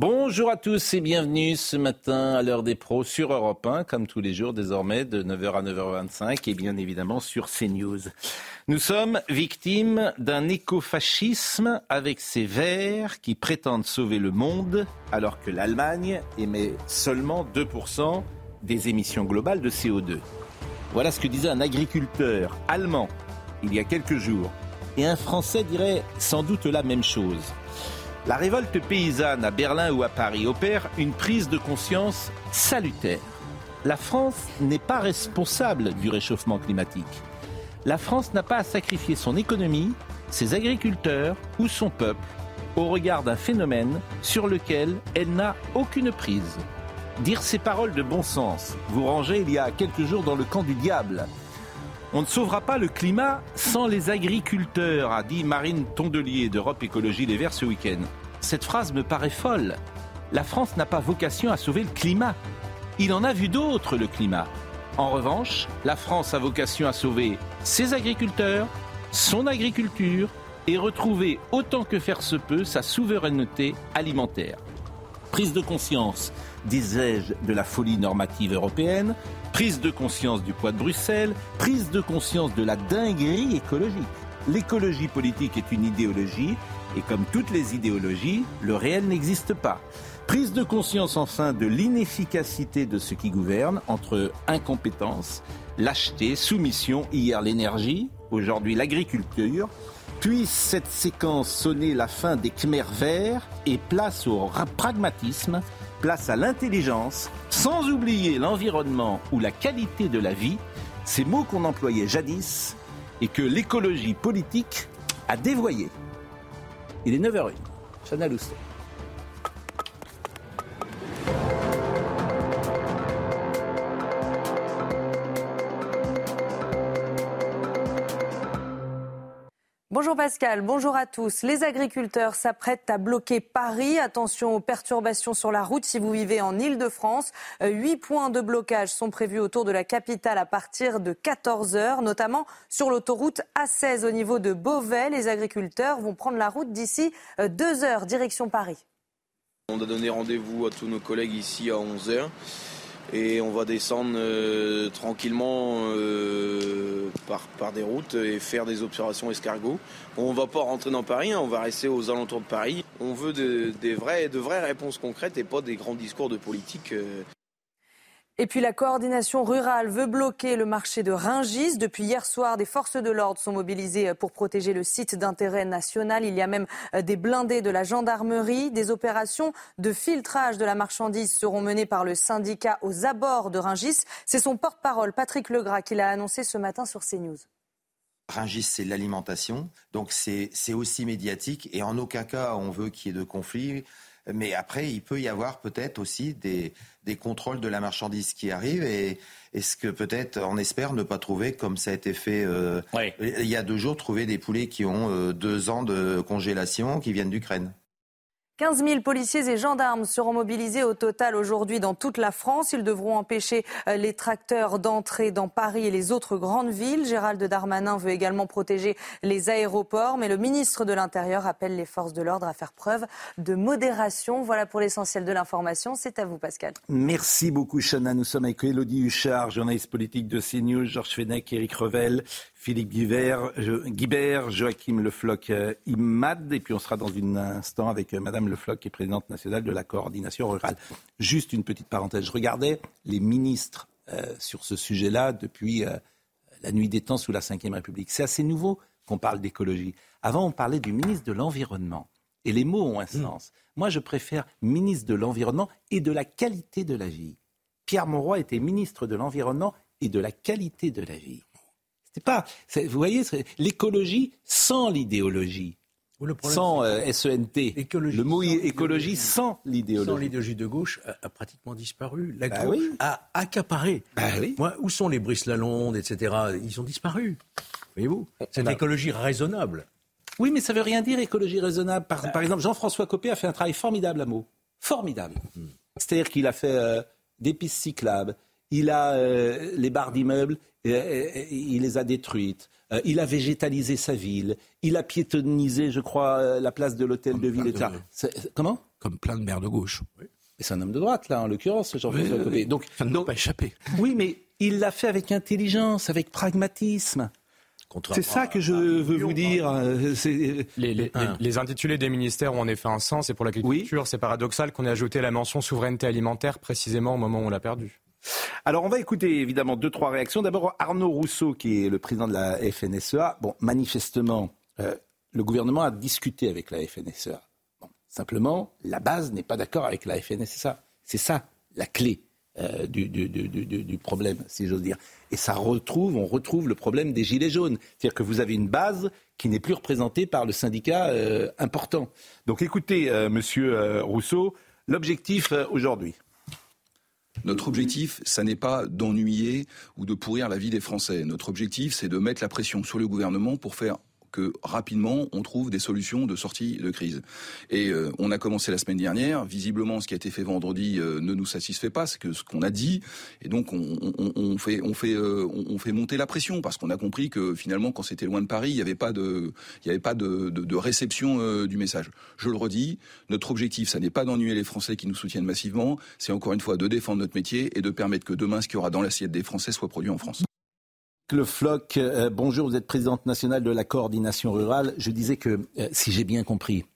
Bonjour à tous et bienvenue ce matin à l'heure des pros sur Europe 1, comme tous les jours désormais de 9h à 9h25 et bien évidemment sur CNews. Nous sommes victimes d'un écofascisme avec ces verts qui prétendent sauver le monde alors que l'Allemagne émet seulement 2% des émissions globales de CO2. Voilà ce que disait un agriculteur allemand il y a quelques jours. Et un Français dirait sans doute la même chose. La révolte paysanne à Berlin ou à Paris opère une prise de conscience salutaire. La France n'est pas responsable du réchauffement climatique. La France n'a pas à sacrifier son économie, ses agriculteurs ou son peuple au regard d'un phénomène sur lequel elle n'a aucune prise. Dire ces paroles de bon sens, vous rangez il y a quelques jours dans le camp du diable. On ne sauvera pas le climat sans les agriculteurs, a dit Marine Tondelier d'Europe Écologie Les Verts ce week-end. Cette phrase me paraît folle. La France n'a pas vocation à sauver le climat. Il en a vu d'autres, le climat. En revanche, la France a vocation à sauver ses agriculteurs, son agriculture et retrouver autant que faire se peut sa souveraineté alimentaire. Prise de conscience, disais-je, de la folie normative européenne, prise de conscience du poids de Bruxelles, prise de conscience de la dinguerie écologique. L'écologie politique est une idéologie et comme toutes les idéologies, le réel n'existe pas. Prise de conscience enfin de l'inefficacité de ce qui gouverne entre incompétence, lâcheté, soumission, hier l'énergie, aujourd'hui l'agriculture, puisse cette séquence sonner la fin des Khmers verts et place au pragmatisme, place à l'intelligence, sans oublier l'environnement ou la qualité de la vie, ces mots qu'on employait jadis et que l'écologie politique a dévoyés. Il est 9h01. Chanel Houston. Bonjour Pascal, bonjour à tous. Les agriculteurs s'apprêtent à bloquer Paris. Attention aux perturbations sur la route si vous vivez en Ile-de-France. Euh, huit points de blocage sont prévus autour de la capitale à partir de 14 heures, notamment sur l'autoroute A16 au niveau de Beauvais. Les agriculteurs vont prendre la route d'ici euh, deux heures, direction Paris. On a donné rendez-vous à tous nos collègues ici à 11 heures et on va descendre euh, tranquillement euh, par, des routes et faire des observations escargots. On va pas rentrer dans Paris, hein, on va rester aux alentours de Paris. On veut de, des vraies, de vraies réponses concrètes et pas des grands discours de politique. Euh. Et puis la coordination rurale veut bloquer le marché de Ringis. Depuis hier soir, des forces de l'ordre sont mobilisées pour protéger le site d'intérêt national. Il y a même euh, des blindés de la gendarmerie. Des opérations de filtrage de la marchandise seront menées par le syndicat aux abords de Ringis. C'est son porte-parole, Patrick Legras, qui l'a annoncé ce matin sur CNews. Ringis, c'est l'alimentation, donc c'est aussi médiatique et en aucun cas on veut qu'il y ait de conflit. Mais après, il peut y avoir peut-être aussi des, des contrôles de la marchandise qui arrivent. Et est-ce que peut-être on espère ne pas trouver comme ça a été fait euh, il y a deux jours trouver des poulets qui ont euh, deux ans de congélation qui viennent d'Ukraine 15 000 policiers et gendarmes seront mobilisés au total aujourd'hui dans toute la France. Ils devront empêcher euh, les tracteurs d'entrer dans Paris et les autres grandes villes. Gérald Darmanin veut également protéger les aéroports, mais le ministre de l'Intérieur appelle les forces de l'ordre à faire preuve de modération. Voilà pour l'essentiel de l'information. C'est à vous, Pascal. Merci beaucoup, Chana. Nous sommes avec Elodie Huchard, journaliste politique de CNews, Georges Fenech, Éric Revel, Philippe Guibert, Joachim Le Floch, euh, Imad, et puis on sera dans un instant avec euh, Madame Le Floch, qui est présidente nationale de la coordination rurale. Juste une petite parenthèse, je regardais les ministres euh, sur ce sujet-là depuis la nuit des temps sous la Ve République. C'est assez nouveau qu'on parle d'écologie. Avant, on parlait du ministre de l'Environnement. Et les mots ont un mmh. sens. Moi, je préfère ministre de l'Environnement et de la qualité de la vie. Pierre Monroy était ministre de l'Environnement et de la qualité de la vie pas. Vous voyez, l'écologie sans l'idéologie. sans SENT. Le mot écologie sans l'idéologie. Sans l'idéologie de gauche a, pratiquement disparu. La bah gauche a accaparé. Bah Moi, où sont les Brice Lalonde, etc. Ils ont disparu. Voyez-vous? Cette écologie raisonnable. Oui, mais ça veut rien dire écologie raisonnable. Par, par exemple, Jean-François Copé a fait un travail formidable à mots. Formidable. Hmm. C'est-à-dire qu'il a fait euh, des pistes cyclables, il a euh, les barres d'immeubles, il les a détruites. Euh, il a végétalisé sa ville. Il a piétonnisé, je crois, la place de l'hôtel de ville. Comment Comme plein de maires de gauche. c'est un homme de droite, là, en l'occurrence, Jean-François Copé. Donc, ça ne doit pas échapper. Oui, mais il l'a fait avec intelligence, avec pragmatisme. C'est ça que je veux vous dire. Euh, les, intitulés des ministères ont en effet un sens et pour l'agriculture, c'est paradoxal qu'on ait ajouté la mention souveraineté alimentaire précisément au moment où on l'a perdu. Alors on va écouter évidemment deux, trois réactions. D'abord Arnaud Rousseau, qui est le président de la FNSEA. Bon, manifestement, euh, le gouvernement a discuté avec la FNSEA. simplement, la base n'est pas d'accord avec la FNSEA. C'est ça la clé. Euh, du, problème, si j'ose dire. Et ça retrouve, on retrouve le problème des gilets jaunes. C'est-à-dire que vous avez une base qui n'est plus représentée par le syndicat euh, important. Donc écoutez, Monsieur Rousseau, l'objectif aujourd'hui. Notre objectif, ça n'est pas d'ennuyer ou de pourrir la vie des Français. Notre objectif, c'est de mettre la pression sur le gouvernement pour faire que rapidement on trouve des solutions de sortie de crise. Et euh, on a commencé la semaine dernière. Visiblement, ce qui a été fait vendredi euh, ne nous satisfait pas, c'est que ce qu'on a dit. Et donc on, fait, on fait, euh, on fait monter la pression parce qu'on a compris que finalement, quand c'était loin de Paris, il n'y avait pas de, il y avait pas de, de réception du message. Je le redis, notre objectif, ça n'est pas d'ennuyer les Français qui nous soutiennent massivement. C'est encore une fois de défendre notre métier et de permettre que demain, ce qu'il y aura dans l'assiette des Français soit produit en France. Le Floch, euh, bonjour, vous êtes présidente nationale de la coordination rurale. Je disais que, euh, si j'ai bien compris,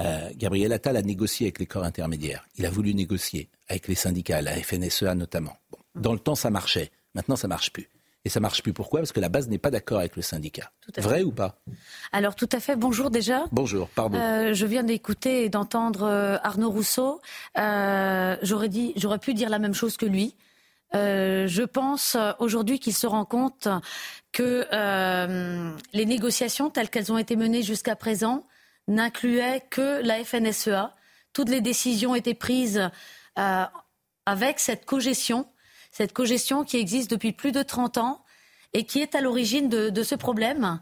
euh, Gabriel Attal a négocié avec les corps intermédiaires. Il a voulu négocier avec les syndicats, la FNSEA notamment. dans le temps, ça marchait. Maintenant, ça marche plus. Et ça marche plus. Pourquoi? Parce que la base n'est pas d'accord avec le syndicat. Vrai ou pas? Alors tout à fait. Bonjour déjà. Bonjour. Pardon. je viens d'écouter et d'entendre Arnaud Rousseau. j'aurais dit, j'aurais pu dire la même chose que lui. Euh, je pense aujourd'hui qu'il se rend compte que euh, les négociations telles qu'elles ont été menées jusqu'à présent n'incluaient que la FNSEA. Toutes les décisions étaient prises euh, avec cette cogestion, cette cogestion qui existe depuis plus de 30 ans et qui est à l'origine de, de, ce problème.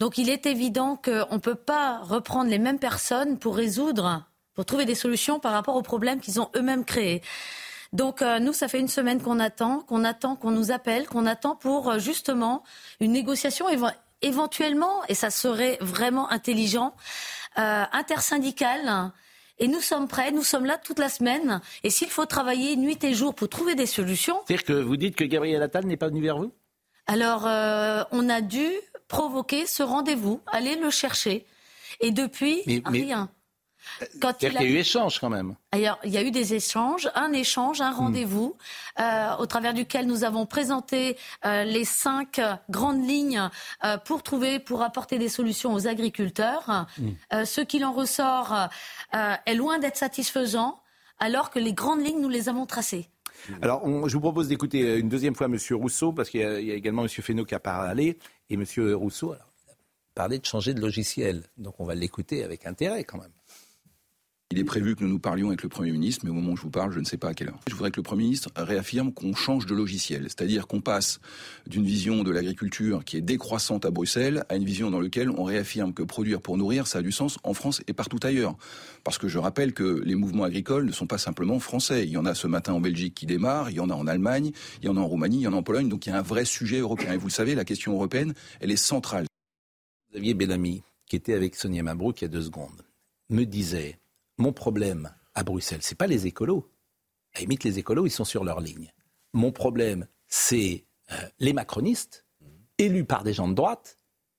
Donc il est évident qu'on ne peut pas reprendre les mêmes personnes pour résoudre, pour trouver des solutions par rapport aux problèmes qu'ils ont eux-mêmes créés. Donc euh, nous, ça fait une semaine qu'on attend, qu'on attend, qu'on nous appelle, qu'on attend pour euh, justement une négociation éventuellement, et ça serait vraiment intelligent, euh, intersyndicale. Et nous sommes prêts, nous sommes là toute la semaine. Et s'il faut travailler nuit et jour pour trouver des solutions. C'est-à-dire que vous dites que Gabriel Attal n'est pas venu vers vous? Alors, on a dû provoquer ce rendez-vous, aller le chercher. Et depuis, rien. Quand il, y a eu échange quand même. Alors, il y a eu des échanges, un échange, un rendez-vous, euh, au travers duquel nous avons présenté euh, les cinq grandes lignes euh, pour trouver, pour apporter des solutions aux agriculteurs. Hmm. ce qu'il en ressort est loin d'être satisfaisant, alors que les grandes lignes, nous les avons tracées. Alors, je vous propose d'écouter une deuxième fois M. Rousseau, parce qu'il y, a également M. Fesneau qui a parlé, et M. Rousseau a parlé de changer de logiciel. Donc, on va l'écouter avec intérêt quand même. Il est prévu que nous nous parlions avec le Premier ministre, mais au moment où je vous parle, je ne sais pas à quelle heure. Je voudrais que le Premier ministre réaffirme qu'on change de logiciel, c'est-à-dire qu'on passe d'une vision de l'agriculture qui est décroissante à Bruxelles à une vision dans laquelle on réaffirme que produire pour nourrir, ça a du sens en France et partout ailleurs. Parce que je rappelle que les mouvements agricoles ne sont pas simplement français. Il y en a ce matin en Belgique qui démarre, il y en a en Allemagne, il y en a en Roumanie, il y en a en Pologne, donc il y a un vrai sujet européen. Et vous le savez, la question européenne, elle est centrale. Xavier Bellamy, qui était avec Sonia Mabrouk il y a deux secondes, me disait mon problème à Bruxelles, c'est pas les écolos. À limite, les écolos, ils sont sur leur ligne. Mon problème, c'est euh, les macronistes, élus par des gens de droite,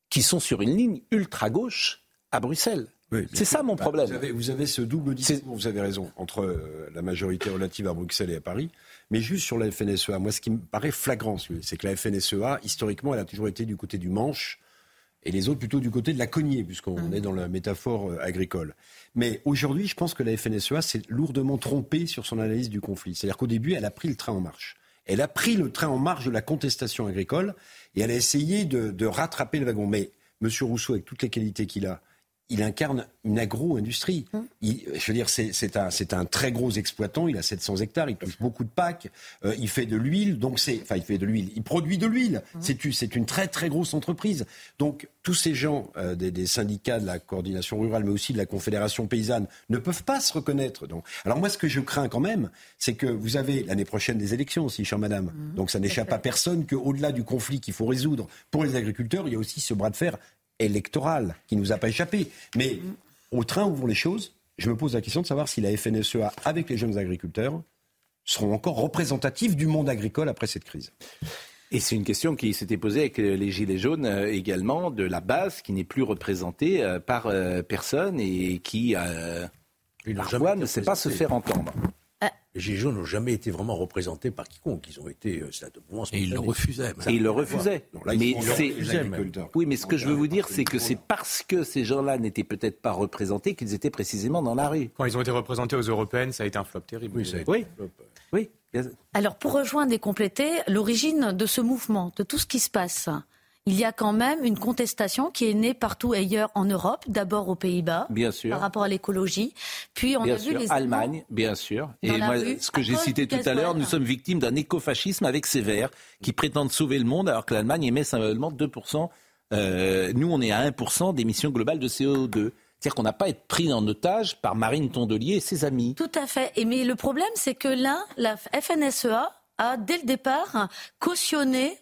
qui sont sur une ligne ultra-gauche à Bruxelles. c'est ça mon bah, problème. Vous avez, ce double discours, vous avez raison, entre euh, la majorité relative à Bruxelles et à Paris. Mais juste sur la FNSEA, moi, ce qui me paraît flagrant, c'est que la FNSEA, historiquement, elle a toujours été du côté du manche et les autres plutôt du côté de la cognée, puisqu'on mmh. est dans la métaphore euh, agricole. Mais aujourd'hui, je pense que la FNSEA s'est lourdement trompée sur son analyse du conflit. C'est-à-dire qu'au début, elle a pris le train en marche. Elle a pris le train en marche de la contestation agricole et elle a essayé de, rattraper le wagon. Mais M. Rousseau, avec toutes les qualités qu'il a, il incarne une agro-industrie. Hum. Je veux dire, c'est un, un, très gros exploitant. Il a 700 hectares, il touche beaucoup de packs. Euh, il fait de l'huile, donc c'est, enfin, il fait de l'huile. Il produit de l'huile. Hum. C'est une très très grosse entreprise. Donc tous ces gens euh, des, syndicats de la coordination rurale, mais aussi de la confédération paysanne, ne peuvent pas se reconnaître. Donc, alors moi, ce que je crains quand même, c'est que vous avez l'année prochaine des élections aussi, chère madame. Hum. Donc ça n'échappe à personne qu'au-delà du conflit qu'il faut résoudre pour les agriculteurs, il y a aussi ce bras de fer électorale qui ne nous a pas échappé. Mais au train où vont les choses, je me pose la question de savoir si la FNSEA, avec les jeunes agriculteurs, seront encore représentatifs du monde agricole après cette crise. Et c'est une question qui s'était posée avec les Gilets jaunes euh, également, de la base qui n'est plus représentée euh, par euh, personne et qui, parfois, ne sait pas se faire entendre les Gilets jaunes n'ont jamais été vraiment représentés par quiconque. Ils ont été. Euh, et ils le refusaient. Et ils le refusaient. mais c'est. Oui, mais ce que je veux vous dire, c'est que c'est parce que ces gens-là n'étaient peut-être pas représentés qu'ils étaient précisément dans la rue. Quand ils ont été représentés aux européennes, ça a été un flop terrible. Oui, ça a été un flop. Oui. Alors, pour rejoindre et compléter, l'origine de ce mouvement, de tout ce qui se passe, il y a quand même une contestation qui est née partout ailleurs en Europe, d'abord aux Pays-Bas, par rapport à l'écologie, puis on a vu les Allemagne, bien sûr. Et moi, ce que j'ai cité tout à l'heure, nous sommes victimes d'un écofascisme avec ces Verts qui prétendent sauver le monde alors que l'Allemagne émet simplement 2%. Euh, nous, on est à 1% d'émissions globales de CO2. C'est-à-dire qu'on n'a pas à être pris en otage par Marine Tondelier et ses amis. Tout à fait. Et mais le problème, c'est que là, la FNSEA a, dès le départ, cautionné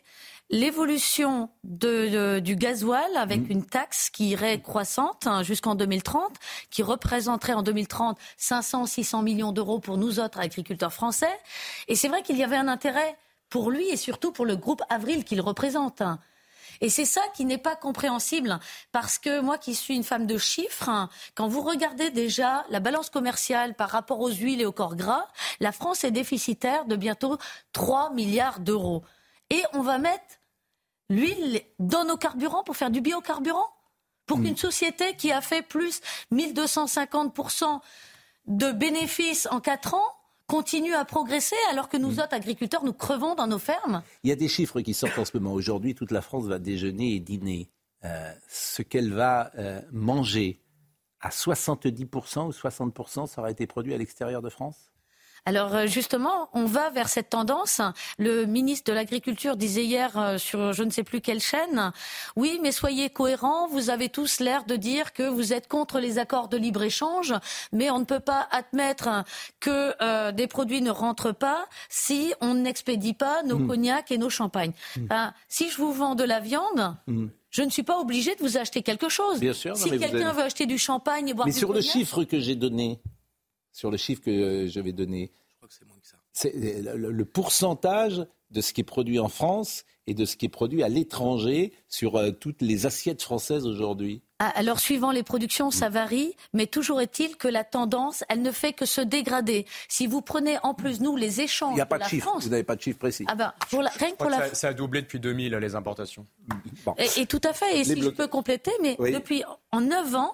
l'évolution du gasoil avec mm. une taxe qui irait croissante hein, jusqu'en 2030, qui représenterait en 2030 500, 600 millions d'euros pour nous autres agriculteurs français. Et c'est vrai qu'il y avait un intérêt pour lui et surtout pour le groupe Avril qu'il représente. Et c'est ça qui n'est pas compréhensible, parce que moi qui suis une femme de chiffres, quand vous regardez déjà la balance commerciale par rapport aux huiles et aux corps gras, la France est déficitaire de bientôt 3 milliards d'euros et on va mettre l'huile dans nos carburants pour faire du biocarburant Pour qu'une société qui a fait plus 1250% de bénéfices en 4 ans continue à progresser alors que nous mm. autres agriculteurs, nous crevons dans nos fermes Il y a des chiffres qui sortent en ce moment. Aujourd'hui, toute la France va déjeuner et dîner. Euh, ce qu'elle va euh, manger à 70% ou 60%, ça aura été produit à l'extérieur de France? Alors euh, justement, on va vers cette tendance. Le ministre de l'Agriculture disait hier euh, sur je ne sais plus quelle chaîne, oui, mais soyez cohérents, vous avez tous l'air de dire que vous êtes contre les accords de libre-échange, mais on ne peut pas admettre que euh, des produits ne rentrent pas si on n'expédie pas nos hmm. cognacs et nos champagnes. Hmm. si je vous vends de la viande, hmm. je ne suis pas obligé de vous acheter quelque chose. Bien sûr, si quelqu'un veut acheter du champagne et boire mais du sur le chiffre que j'ai donné, sur le chiffre que je vais donner. Je crois que c'est moins que ça. C'est le, pourcentage de ce qui est produit en France et de ce qui est produit à l'étranger sur euh, toutes les assiettes françaises aujourd'hui ah, alors, suivant les productions, ça varie, mais toujours est-il que la tendance, elle ne fait que se dégrader. Si vous prenez en plus, nous, les échanges. Il n'y a pas de, chiffre, vous n'avez pas de chiffre précis. Ah ben, pour la, rien que pour la... ça, a doublé depuis 2000, les importations. Et, tout à fait, et si je peux compléter, mais depuis en 9 ans,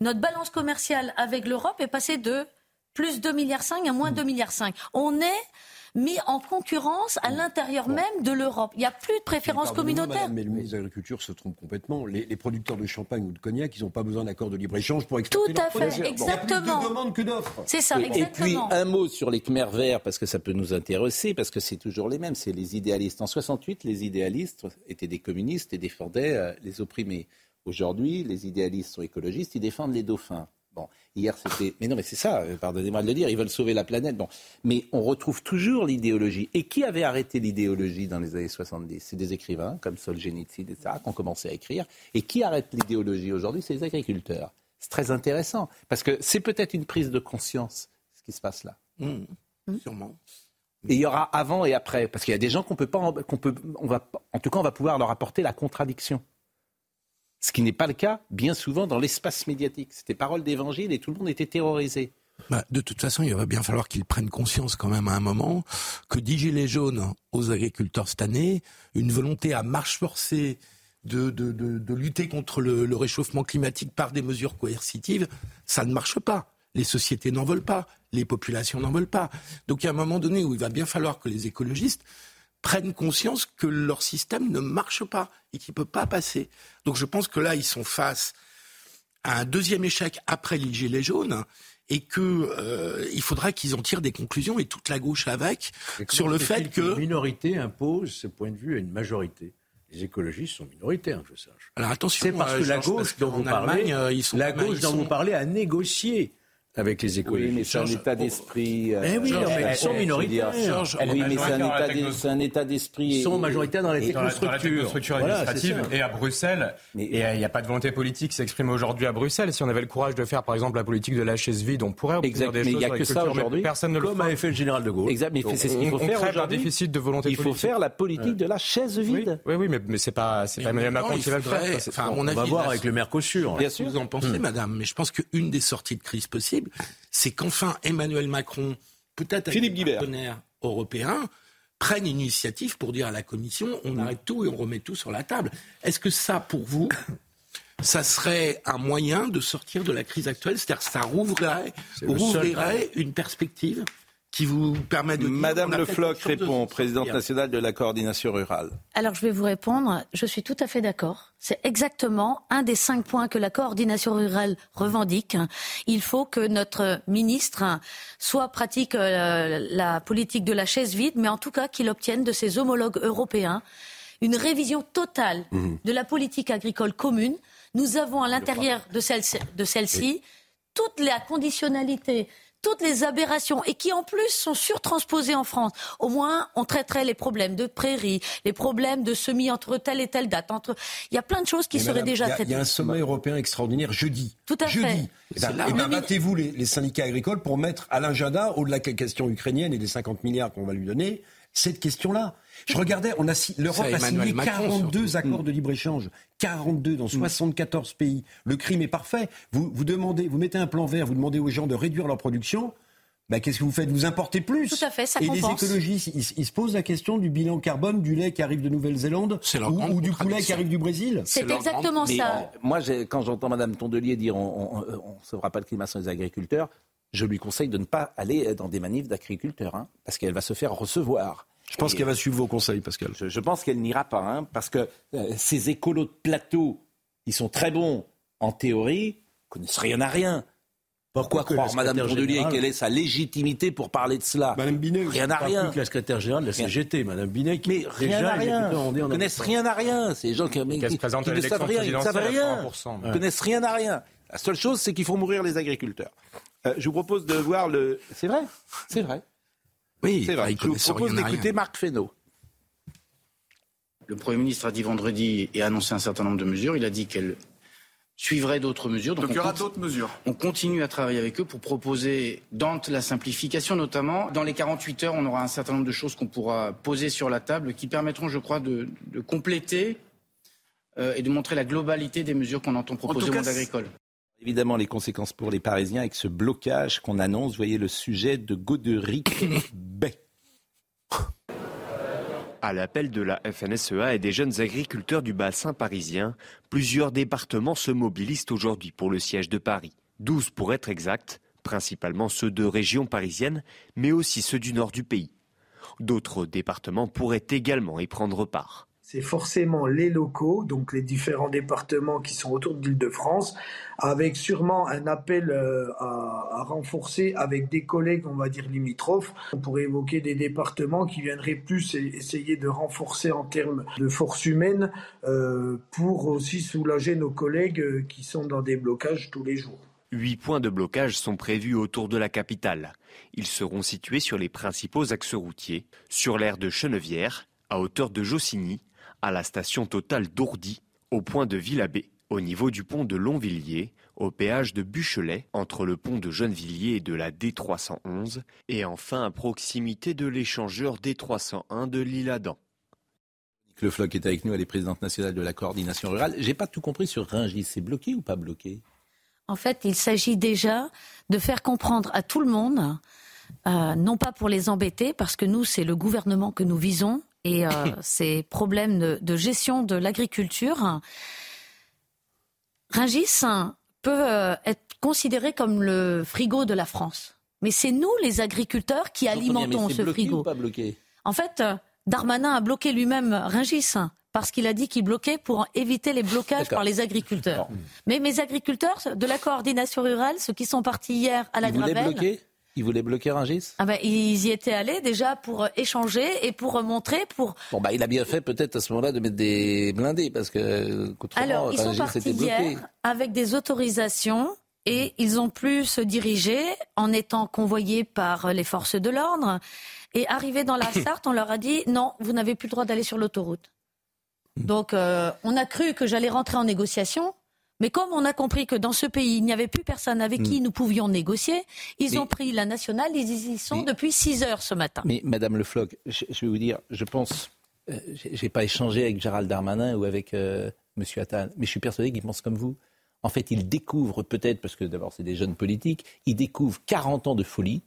notre balance commerciale avec l'Europe est passée de plus 2,5 milliards à moins 2,5 milliards. On est mis en concurrence à l'intérieur même de l'Europe. Il n'y a plus de préférence communautaire. mais le ministre de l'Agriculture se trompe complètement. Les, producteurs de champagne ou de cognac, ils n'ont pas besoin d'accord de libre-échange pour exporter Tout à fait, exactement. Il y a plus de demandes que d'offres. C'est ça, exactement. Et puis, un mot sur les Khmer verts, parce que ça peut nous intéresser, parce que c'est toujours les mêmes. C'est les idéalistes. En 68, les idéalistes étaient des communistes et défendaient euh, les opprimés. Aujourd'hui, les idéalistes sont écologistes, ils défendent les dauphins. Hier c'était. Mais non, mais c'est ça, euh, pardonnez-moi de le dire, ils veulent sauver la planète. Bon. Mais on retrouve toujours l'idéologie. Et qui avait arrêté l'idéologie dans les années 70 C'est des écrivains comme Solzhenitsyn, etc., qui ont commencé à écrire. Et qui arrête l'idéologie aujourd'hui? C'est les agriculteurs. C'est très intéressant. Parce que c'est peut-être une prise de conscience, ce qui se passe là. Mmh. Mmh. Sûrement. Et il y aura avant et après. Parce qu'il y a des gens qu'on peut pas. Qu'on peut, on va, en tout cas, on va pouvoir leur apporter la contradiction. Ce qui n'est pas le cas bien souvent dans l'espace médiatique. C'était parole d'évangile et tout le monde était terrorisé. Bah, de toute façon, il va bien falloir qu'ils prennent conscience quand même à un moment que 10 gilets jaunes aux agriculteurs cette année, une volonté à marche forcée de, de, lutter contre le, réchauffement climatique par des mesures coercitives, ça ne marche pas. Les sociétés n'en veulent pas, les populations n'en veulent pas. Donc il y a un moment donné où il va bien falloir que les écologistes prennent conscience que leur système ne marche pas et qu'il ne peut pas passer. Donc je pense que là, ils sont face un deuxième échec après les Gilets jaunes et que euh, faudra qu'ils en tirent des conclusions et toute la gauche avec sur le fait que une minorité impose ce point de vue à une majorité? Les écologistes sont minoritaires, je sache. Alors attention, c'est parce que la gauche dont vous parlez, la gauche dont vous parlez a négocié avec les écologistes. Oui, mais c'est un état d'esprit. Euh, oui, mais ils sont minoritaires. oui, mais c'est un état d'esprit. Ils sont majoritaires dans les technostructures. structures administratives et à Bruxelles. Et il n'y a pas de volonté politique qui s'exprime aujourd'hui à Bruxelles. Si on avait le courage de faire, par exemple, la politique de la chaise vide, on pourrait obtenir des choses. Mais il n'y a que ça aujourd'hui. Personne ne le fait. Comme avait fait le général de Gaulle. Exact. Mais c'est ce qu'il faut faire aujourd'hui. déficit de volonté politique. Il faut faire la politique de la chaise vide. Oui, oui, mais c'est pas Emmanuel Macron qui va le faire. On va voir avec le Mercosur. Bien sûr. Vous en pensez, madame? Mais je pense qu'une des sorties de crise c'est qu'enfin Emmanuel Macron, peut-être avec les partenaires européens, prennent une initiative pour dire à la Commission on arrête tout et on remet tout sur la table. Est-ce que ça, pour vous, ça serait un moyen de sortir de la crise actuelle? C'est-à-dire que ça rouvrirait, rouvrirait une perspective? Qui vous permet de... Madame Le Floch répond, présidente nationale de la coordination rurale. Alors je vais vous répondre, je suis tout à fait d'accord. C'est exactement un des cinq points que la coordination rurale revendique. Il faut que notre ministre soit pratique euh, la politique de la chaise vide, mais en tout cas qu'il obtienne de ses homologues européens une révision totale mmh. de la politique agricole commune. Nous avons à l'intérieur de celle-ci toute la conditionnalité toutes les aberrations et qui en plus sont surtransposées en France. Au moins, on traiterait les problèmes de prairies, les problèmes de semis entre telle et telle date. Entre... Il y a plein de choses qui seraient déjà traitées. Il y a un sommet européen extraordinaire jeudi. Tout à jeudi. fait. Eh ben, eh ben, battez-vous les, les, syndicats agricoles pour mettre à l'agenda, au-delà de la question ukrainienne et des 50 milliards qu'on va lui donner, cette question-là. Je regardais, on a l'Europe a signé 42 accords de libre-échange, 42 dans 74 pays. Le crime est parfait. Vous, vous demandez, vous mettez un plan vert, vous demandez aux gens de réduire leur production. Ben, qu'est-ce que vous faites? Vous importez plus? Tout à fait, ça Et les écologistes, ils, se posent la question du bilan carbone du lait qui arrive de Nouvelle-Zélande ou, du poulet qui arrive du Brésil? C'est exactement ça. moi, quand j'entends Madame Tondelier dire on ne sauvera pas le climat sans les agriculteurs, je lui conseille de ne pas aller dans des manifs d'agriculteurs, hein, parce qu'elle va se faire recevoir. Je pense qu'elle va suivre vos conseils, Pascal. Je, pense qu'elle n'ira pas, hein, parce que euh, ces écolos de plateau, ils sont très bons en théorie, connaissent rien à rien. Pourquoi croire Madame Tondelier quelle est sa légitimité pour parler de cela Madame Binet, rien à rien. Plus que la secrétaire générale de la CGT, Madame Binet, qui mais rien à rien. Ils connaissent rien à rien. Ces gens qui, qui, qui, ne savent rien, ils ne savent rien. Ils connaissent rien à rien. La seule chose, c'est qu'il faut mourir les agriculteurs. Euh, je vous propose de voir le. C'est vrai, c'est vrai. Oui, c'est vrai. Je vous propose d'écouter Marc Fesneau. Le Premier ministre a dit vendredi et a annoncé un certain nombre de mesures. Il a dit qu'elle suivrait d'autres mesures. Donc, il y aura d'autres mesures. On continue à travailler avec eux pour proposer, dans la simplification notamment, dans les 48 heures, on aura un certain nombre de choses qu'on pourra poser sur la table qui permettront, je crois, de, compléter euh, et de montrer la globalité des mesures qu'on entend proposer au monde agricole. Évidemment, les conséquences pour les Parisiens avec ce blocage qu'on annonce. Voyez le sujet de Goderic Bay. À l'appel de la FNSEA et des jeunes agriculteurs du bassin parisien, plusieurs départements se mobilisent aujourd'hui pour le siège de Paris. 12 pour être exact, principalement ceux de régions parisiennes, mais aussi ceux du nord du pays. D'autres départements pourraient également y prendre part c'est forcément les locaux, donc les différents départements qui sont autour de l'Île-de-France, avec sûrement un appel euh, à, renforcer avec des collègues, on va dire limitrophes. On pourrait évoquer des départements qui viendraient plus essayer de renforcer en termes de force humaine euh, pour aussi soulager nos collègues euh, qui sont dans des blocages tous les jours. Huit points de blocage sont prévus autour de la capitale. Ils seront situés sur les principaux axes routiers, sur l'aire de Chenevière, à hauteur de Jossigny, à la station totale d'Ourdy, au point de Villabé, au niveau du pont de Longvilliers, au péage de Buchelet, entre le pont de Gennevilliers et de la D311, et enfin à proximité de l'échangeur D301 de l'Île-Adam. Le Floch est avec nous, elle est présidente nationale de la coordination rurale. J'ai pas tout compris sur Ringis, c'est bloqué ou pas bloqué? En fait, il s'agit déjà de faire comprendre à tout le monde, euh, non pas pour les embêter, parce que nous, c'est le gouvernement que nous visons, et euh, ces problèmes de, gestion de l'agriculture. Ringis peut euh, être considéré comme le frigo de la France. Mais c'est nous, les agriculteurs, qui alimentons ce frigo. Ou pas bloqué? En fait, Darmanin a bloqué lui-même Ringis parce qu'il a dit qu'il bloquait pour éviter les blocages par les agriculteurs. Mais mes agriculteurs de la coordination rurale, ceux qui sont partis hier à la Ils bloquer? Ils voulaient bloquer Rungis? Ah ben, Ils y étaient allés déjà pour échanger et pour montrer. Pour... Bon, bah, il a bien fait peut-être à ce moment-là de mettre des blindés parce que. Alors, ils sont partis hier avec des autorisations et ils ont pu se diriger en étant convoyés par les forces de l'ordre. Et arrivés dans la Sarthe, on leur a dit non, vous n'avez plus le droit d'aller sur l'autoroute. Donc, euh, on a cru que j'allais rentrer en négociation. Mais comme on a compris que dans ce pays, il n'y avait plus personne avec qui hmm. nous pouvions négocier, ils ont pris la nationale, ils y sont depuis 6 heures ce matin. Mais Madame Le Floch, je, vais vous dire, je pense, euh, je j'ai pas échangé avec Gérald Darmanin ou avec euh, Monsieur Attal, mais je suis persuadé qu'il pense comme vous. En fait, il découvre peut-être, parce que d'abord c'est des jeunes politiques, il découvre 40 ans de folie,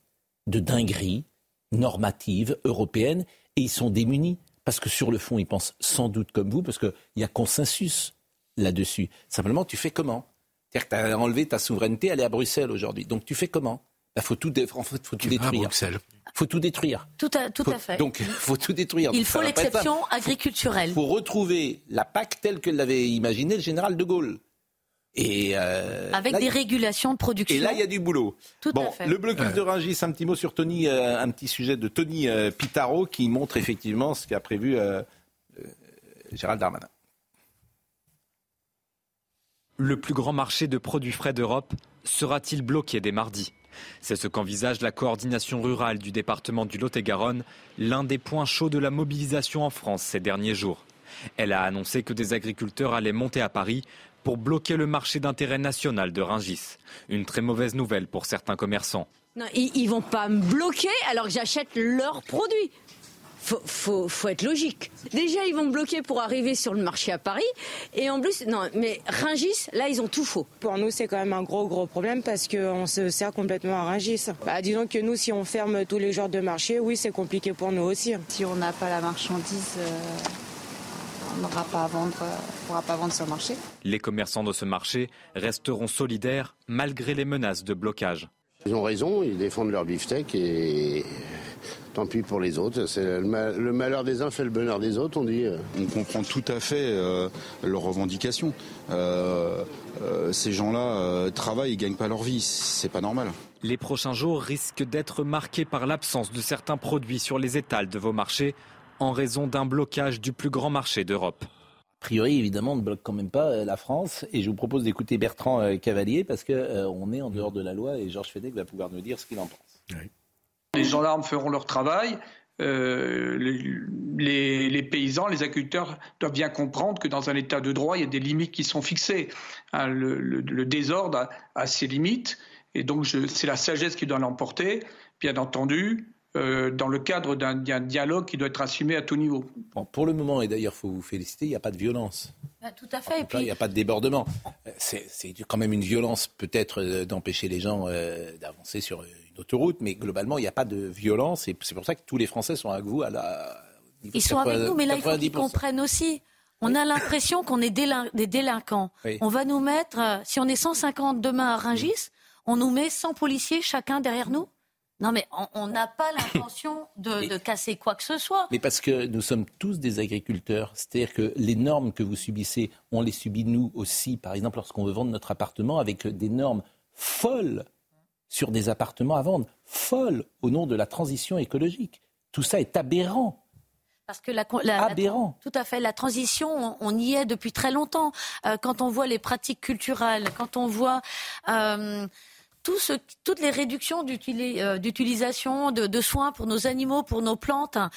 de dinguerie normative européenne, et ils sont démunis. Parce que sur le fond, ils pensent sans doute comme vous, parce qu'il y a consensus là-dessus. Simplement, tu fais comment? C'est-à-dire que tu as enlevé ta souveraineté, elle est à Bruxelles aujourd'hui. Donc tu fais comment? Il bah, faut tout, en fait, faut tout détruire. Il faut tout détruire. Tout à, tout à fait. Donc, il faut tout détruire. Il faut l'exception agriculturelle. Il faut retrouver la PAC telle que l'avait imaginée le général de Gaulle. Et euh, Avec des régulations de production. Et là, il y a du boulot. Tout bon, à fait. Le blocus de Rungis, un petit mot sur Tony, euh, un petit sujet de Tony euh, Pitaro qui montre effectivement ce qu'a prévu Gérald Darmanin. Le plus grand marché de produits frais d'Europe sera-t-il bloqué dès mardi? C'est ce qu'envisage la coordination rurale du département du Lot-et-Garonne, l'un des points chauds de la mobilisation en France ces derniers jours. Elle a annoncé que des agriculteurs allaient monter à Paris pour bloquer le marché d'intérêt national de Ringis. Une très mauvaise nouvelle pour certains commerçants. Ils, ne vont pas me bloquer alors que j'achète leurs produits. Faut, faut, faut, être logique. Déjà, ils vont bloquer pour arriver sur le marché à Paris. Et en plus, non, mais Ringis, là, ils ont tout faux. Pour nous, c'est quand même un gros, gros problème parce qu'on se sert complètement à Ringis. Bah, disons que nous, si on ferme tous les genres de marchés, oui, c'est compliqué pour nous aussi. Si on n'a pas la marchandise. Euh, on n'aura pas à vendre, euh, pourra pas vendre sur le marché. Les commerçants de ce marché resteront solidaires malgré les menaces de blocage. Ils ont raison, ils défendent leur beefsteak et tant pis pour les autres. C'est le, malheur des uns fait le bonheur des autres, on dit. On comprend tout à fait euh, leurs revendications. Euh, ces gens-là travaillent et gagnent pas leur vie, c'est pas normal. Les prochains jours risquent d'être marqués par l'absence de certains produits sur les étals de vos marchés en raison d'un blocage du plus grand marché d'Europe. A priori, évidemment, on ne bloque quand même pas euh, la France. Et je vous propose d'écouter Bertrand euh, Cavalier parce qu'on euh, est en dehors de la loi et Georges Fenech va pouvoir nous dire ce qu'il en pense. Les gendarmes feront leur travail. les, paysans, les agriculteurs doivent bien comprendre que dans un état de droit, il y a des limites qui sont fixées. Hein, le, désordre a ses limites. Et donc, c'est la sagesse qui doit l'emporter. Bien entendu, euh, dans le cadre d'un dialogue qui doit être assumé à tout niveau. pour le moment, et d'ailleurs, il faut vous féliciter, il n'y a pas de violence. Bah, tout à fait. Il n'y a pas de débordement. Euh, c'est quand même une violence peut-être euh, d'empêcher les gens d'avancer sur une autoroute, mais globalement, il n'y a pas de violence. Et c'est pour ça que tous les Français sont avec vous à la. Ils sont avec nous, mais là, il faut qu'ils comprennent aussi. On a l'impression qu'on est des délinquants. On va nous mettre, si on est 150 demain à Ringis, on nous met 100 policiers chacun derrière nous non, mais on n'a pas l'intention de, casser quoi que ce soit. Mais parce que nous sommes tous des agriculteurs. C'est-à-dire que les normes que vous subissez, on les subit nous aussi. Par exemple, lorsqu'on veut vendre notre appartement avec des normes folles sur des appartements à vendre, folles au nom de la transition écologique. Tout ça est aberrant. Parce que la, aberrant. tout à fait. La transition, on, y est depuis très longtemps. Euh, quand on voit les pratiques culturelles, quand on voit euh, toutes les réductions euh, d'utilisation de, soins pour nos animaux, pour nos plantes, à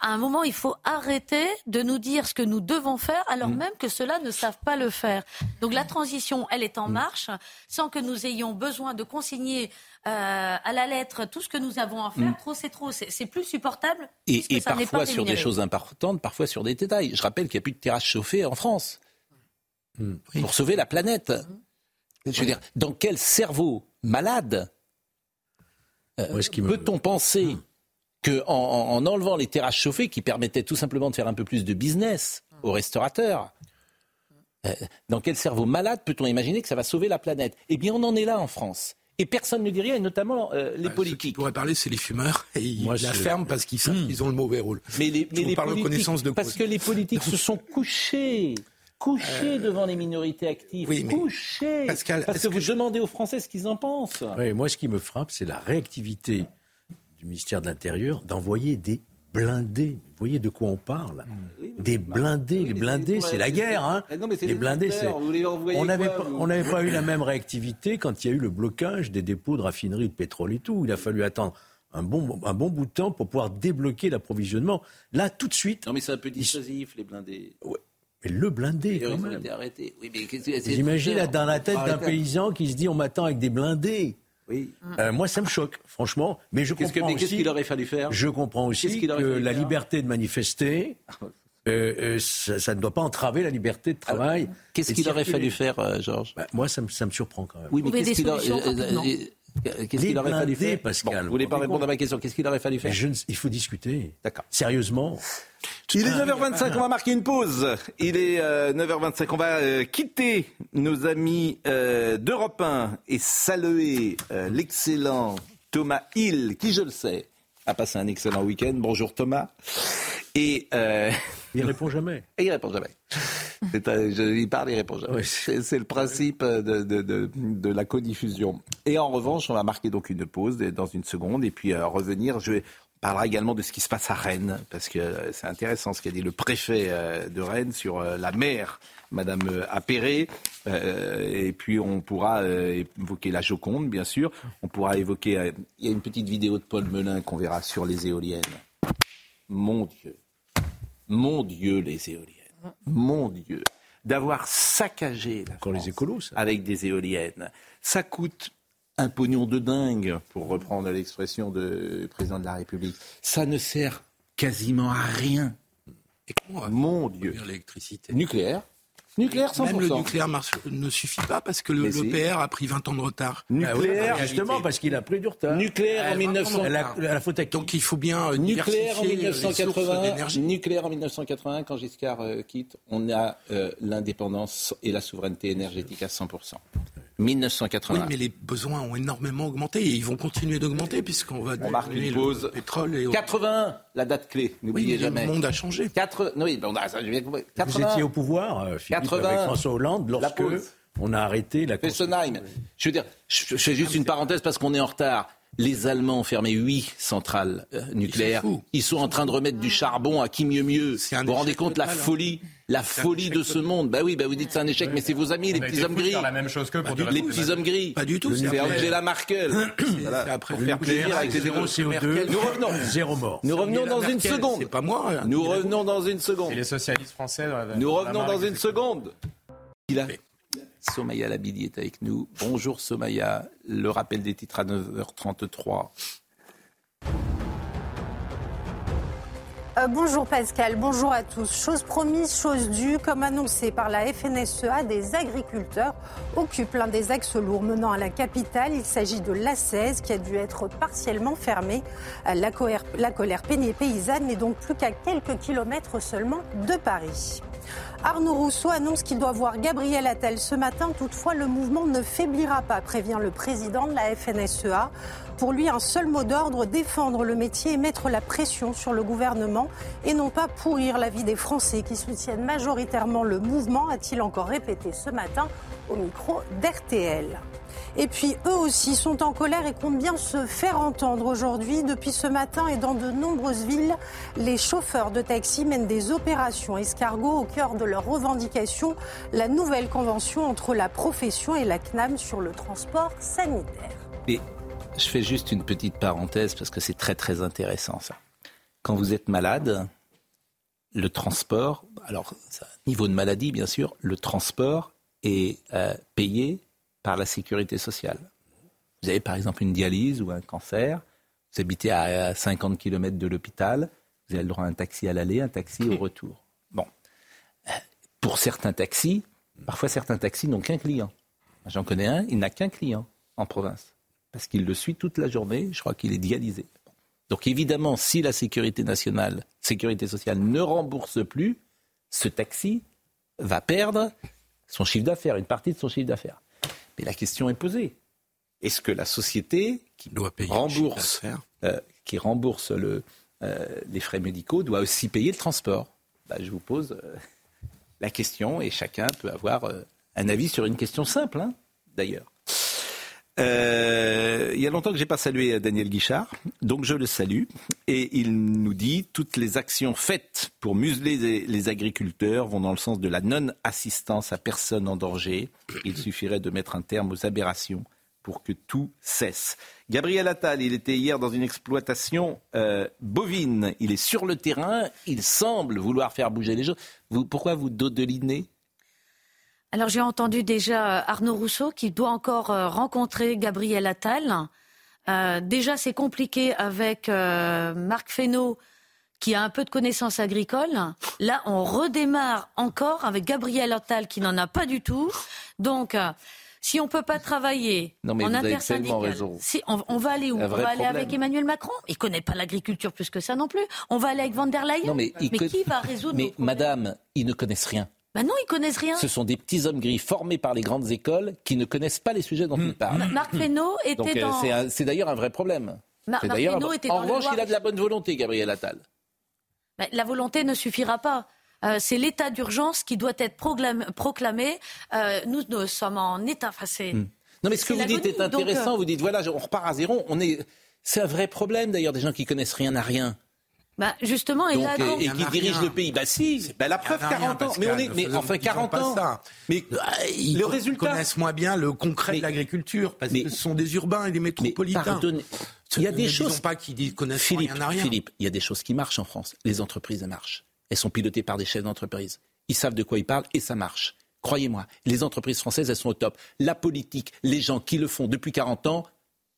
un moment, il faut arrêter de nous dire ce que nous devons faire, alors mm. même que ceux-là ne savent pas le faire. Donc la transition, elle est en mm. marche, sans que nous ayons besoin de consigner euh, à la lettre tout ce que nous avons à faire. Mm. Trop, c'est trop. C'est plus supportable. Et, parfois sur des choses importantes, parfois sur des détails. Je rappelle qu'il n'y a plus de terrasse chauffée en France. Pour sauver la planète. Je veux dire, dans quel cerveau malade euh, peut-on penser qu'en en, enlevant les terrasses chauffées qui permettaient tout simplement de faire un peu plus de business aux restaurateurs, euh, dans quel cerveau malade peut-on imaginer que ça va sauver la planète? Eh bien, on en est là en France. et personne ne dit rien, et notamment euh, les Bah, politiques. Qui pourraient parler, c'est les fumeurs. Et ils Moi, la ferment parce qu'ils savent Hmm. qu'ils ont le mauvais rôle. Mais les, mais politiques, connaissance de parce cause. que les politiques se sont couchés, couchés devant les minorités actives, oui, couchés, Pascal, parce est-ce que vous demandez aux Français ce qu'ils en pensent. Ouais, moi, ce qui me frappe, c'est la réactivité du ministère de l'Intérieur d'envoyer des blindés. Vous voyez de quoi on parle? Des blindés. Les blindés, c'est la guerre. Hein non, mais c'est les les blindés, c'est. On n'avait pas, vous pas eu la même réactivité quand il y a eu le blocage des dépôts de raffinerie de pétrole et tout. Il a fallu attendre un bon, un bon bout de temps pour pouvoir débloquer l'approvisionnement. Là, tout de suite. Non, mais c'est un peu dissuasif, les blindés. Mais le blindé, quand même. arrêtés. Oui, mais J'imagine là, dans la tête d'un Arrêtez. paysan qui se dit on m'attend avec des blindés. Oui. Euh, moi, ça me choque, franchement. Mais je Qu'est-ce que- comprends mais aussi- qu'il aurait fallu faire Je comprends aussi que la liberté de manifester, euh, euh, ça, ça ne doit pas entraver la liberté de travail. Qu'est-ce qu'il aurait fallu faire, euh, Georges Bah, Moi, ça me, ça me surprend quand même. Oui, mais qu'est-ce qu'il aurait, euh, euh, qu'est-ce qu'il aurait fallu faire Pascal, Bon, vous Vous voulez pas répondre à ma question Qu'est-ce qu'il aurait fallu faire Je ne- il faut discuter. D'accord. Sérieusement. Il est 9h25, on va marquer une pause. Il est euh, 9h25, on va euh, quitter nos amis euh, d'Europe 1 et saluer euh, l'excellent Thomas Hill, qui je le sais, a passé un excellent week-end. Bonjour Thomas. Et euh, il répond jamais. Et il répond jamais. Un- je- il parle, il répond jamais. C'est c'est le principe de, de, de, de la codiffusion. Et en revanche, on va marquer donc une pause dans une seconde et puis euh, revenir. Je vais on parlera également de ce qui se passe à Rennes parce que euh, c'est intéressant ce qu'a dit le préfet euh, de Rennes sur euh, la mer. Madame euh, Appéré, Euh, et puis on pourra euh, évoquer la Joconde, bien sûr. On pourra évoquer. euh, il y a une petite vidéo de Paul Melun qu'on verra sur les éoliennes. Mon Dieu, mon Dieu, les éoliennes. Mon Dieu, d'avoir saccagé la France les écolos, ça. avec des éoliennes, ça coûte un pognon de dingue, pour reprendre l'expression du président de la République. Ça ne sert quasiment à rien. Et comment on va Mon Dieu. l'électricité Nucléaire. Nucléaire 100%. Même le nucléaire marche- ne suffit pas parce que le, Mais le si. PR a pris 20 ans de retard. Nucléaire, Ah oui, Justement, parce qu'il a pris du retard. Nucléaire en 1900. La, la faute à qui Donc il faut bien euh, Nucléaire en diversifier euh, les sources 1980, d'énergie. nucléaire en 1980, quand Giscard euh, quitte, on a euh, l'indépendance et la souveraineté énergétique à 100%. 1980. Oui, mais les besoins ont énormément augmenté et ils vont continuer d'augmenter puisqu'on va On marque une le pause. pétrole et 81, la date clé, n'oubliez Oui, jamais. Le monde a changé. 4... Non, oui, on a, ça, j'ai bien compris. Vous 80. étiez au pouvoir, euh, Philippe, 80. avec François Hollande, La lorsque on a arrêté la Fessenheim. Je veux dire, je, je fais juste une parenthèse parce qu'on est en retard. Les Allemands ont fermé huit centrales euh, nucléaires. Ils sont fous. Ils sont en train de remettre du charbon à qui mieux mieux. Vous vous rendez compte la hein. folie, la folie de ce total. monde. Bah oui, bah vous dites c'est un échec, mais c'est vos amis, les petits hommes gris. la même chose qu'eux pour Les petits hommes gris. Pas du tout. C'est Angela Merkel. Voilà, après pour faire plaisir avec les zéro écolos. CO2, Merkel. Nous revenons. zéro mort. Nous revenons Angela dans une seconde. C'est pas moi. hein. Nous revenons dans une seconde. Les socialistes français. Nous revenons dans une seconde. Il a... Somaya Labidi est avec nous. Bonjour Somaya. Le rappel des titres à 9h33. Euh, bonjour Pascal, bonjour à tous. Chose promise, chose due, comme annoncé par la FNSEA, des agriculteurs occupent l'un des axes lourds menant à la capitale. Il s'agit de l'A16 qui a dû être partiellement fermée. Euh, La colère, la colère peignée paysanne n'est donc plus qu'à quelques kilomètres seulement de Paris. Arnaud Rousseau annonce qu'il doit voir Gabriel Attal ce matin. Toutefois, le mouvement ne faiblira pas, prévient le président de la FNSEA. Pour lui, un seul mot d'ordre, défendre le métier et mettre la pression sur le gouvernement et non pas pourrir la vie des Français qui soutiennent majoritairement le mouvement, a-t-il encore répété ce matin au micro d'RTL. Et puis eux aussi sont en colère et comptent bien se faire entendre aujourd'hui. Depuis ce matin et dans de nombreuses villes, les chauffeurs de taxi mènent des opérations escargots au cœur de leurs revendications. La nouvelle convention entre la profession et la CNAM sur le transport sanitaire. Je fais juste une petite parenthèse parce que c'est très très intéressant ça. Quand vous êtes malade, le transport, alors niveau de maladie bien sûr, le transport est euh, payé par la sécurité sociale. Vous avez par exemple une dialyse ou un cancer, vous habitez à 50 km de l'hôpital, vous avez le droit à un taxi à l'aller, un taxi au retour. Bon. Euh, Pour certains taxis, parfois certains taxis n'ont qu'un client. J'en connais un, il n'a qu'un client en province. Parce qu'il le suit toute la journée, je crois qu'il est dialysé. Donc évidemment, si la sécurité nationale, sécurité sociale ne rembourse plus, ce taxi va perdre son chiffre d'affaires, une partie de son chiffre d'affaires. Mais la question est posée. est-ce que la société qui doit payer rembourse, euh, qui rembourse le, euh, les frais médicaux doit aussi payer le transport? Bah, Je vous pose euh, la question et chacun peut avoir un avis sur une question simple, hein, d'ailleurs. Euh, il y a longtemps que j'ai pas salué Daniel Guichard, donc je le salue. Et il nous dit toutes les actions faites pour museler les agriculteurs vont dans le sens de la non-assistance à personne en danger. Il suffirait de mettre un terme aux aberrations pour que tout cesse. Gabriel Attal, il était hier dans une exploitation euh, bovine. Il est sur le terrain. Il semble vouloir faire bouger les choses. Vous, pourquoi vous dodelinez alors j'ai entendu déjà euh, Arnaud Rousseau qui doit encore euh, rencontrer Gabriel Attal. Euh, déjà c'est compliqué avec Marc Fesneau qui a un peu de connaissances agricoles. Là on redémarre encore avec Gabriel Attal qui n'en a pas du tout. Donc si on ne peut pas travailler non, mais en intersyndical, si on, va aller où? On va aller avec Emmanuel Macron? Il ne connaît pas l'agriculture plus que ça non plus. On va aller avec Van der Leyen? mais, qui va résoudre Mais madame, ils ne connaissent rien. Ben non, ils connaissent rien. Ce sont des petits hommes gris formés par les grandes écoles qui ne connaissent pas les sujets dont ils parlent. Marc Fesneau était Donc, euh, dans... C'est d'ailleurs un vrai problème. Marc Fesneau était en revanche, il a de la bonne volonté, Gabriel Attal. Ben, la volonté ne suffira pas. Euh, c'est l'état d'urgence qui doit être proclamé. Euh, nous, nous, sommes en état. Enfin, hmm. Non, mais ce que vous dites est intéressant. Vous dites voilà, on repart à zéro. On est. C'est un vrai problème d'ailleurs des gens qui connaissent rien à rien. Bah justement, et, là, et, qui dirige le pays. Bah si, bah, la preuve 40 ans. Mais on est, mais enfin 40 ans. Ça. Mais ils le résultat. connaissent moins bien le concret de l'agriculture parce que ce sont des urbains et des métropolitains. il y a des choses pas qui connaissent Philippe, rien à rien. Philippe, il y a des choses qui marchent en France. Les entreprises elles marchent. Elles sont pilotées par des chefs d'entreprise. Ils savent de quoi ils parlent et ça marche. Croyez-moi, les entreprises françaises, elles sont au top. La politique, les gens qui le font depuis 40 ans,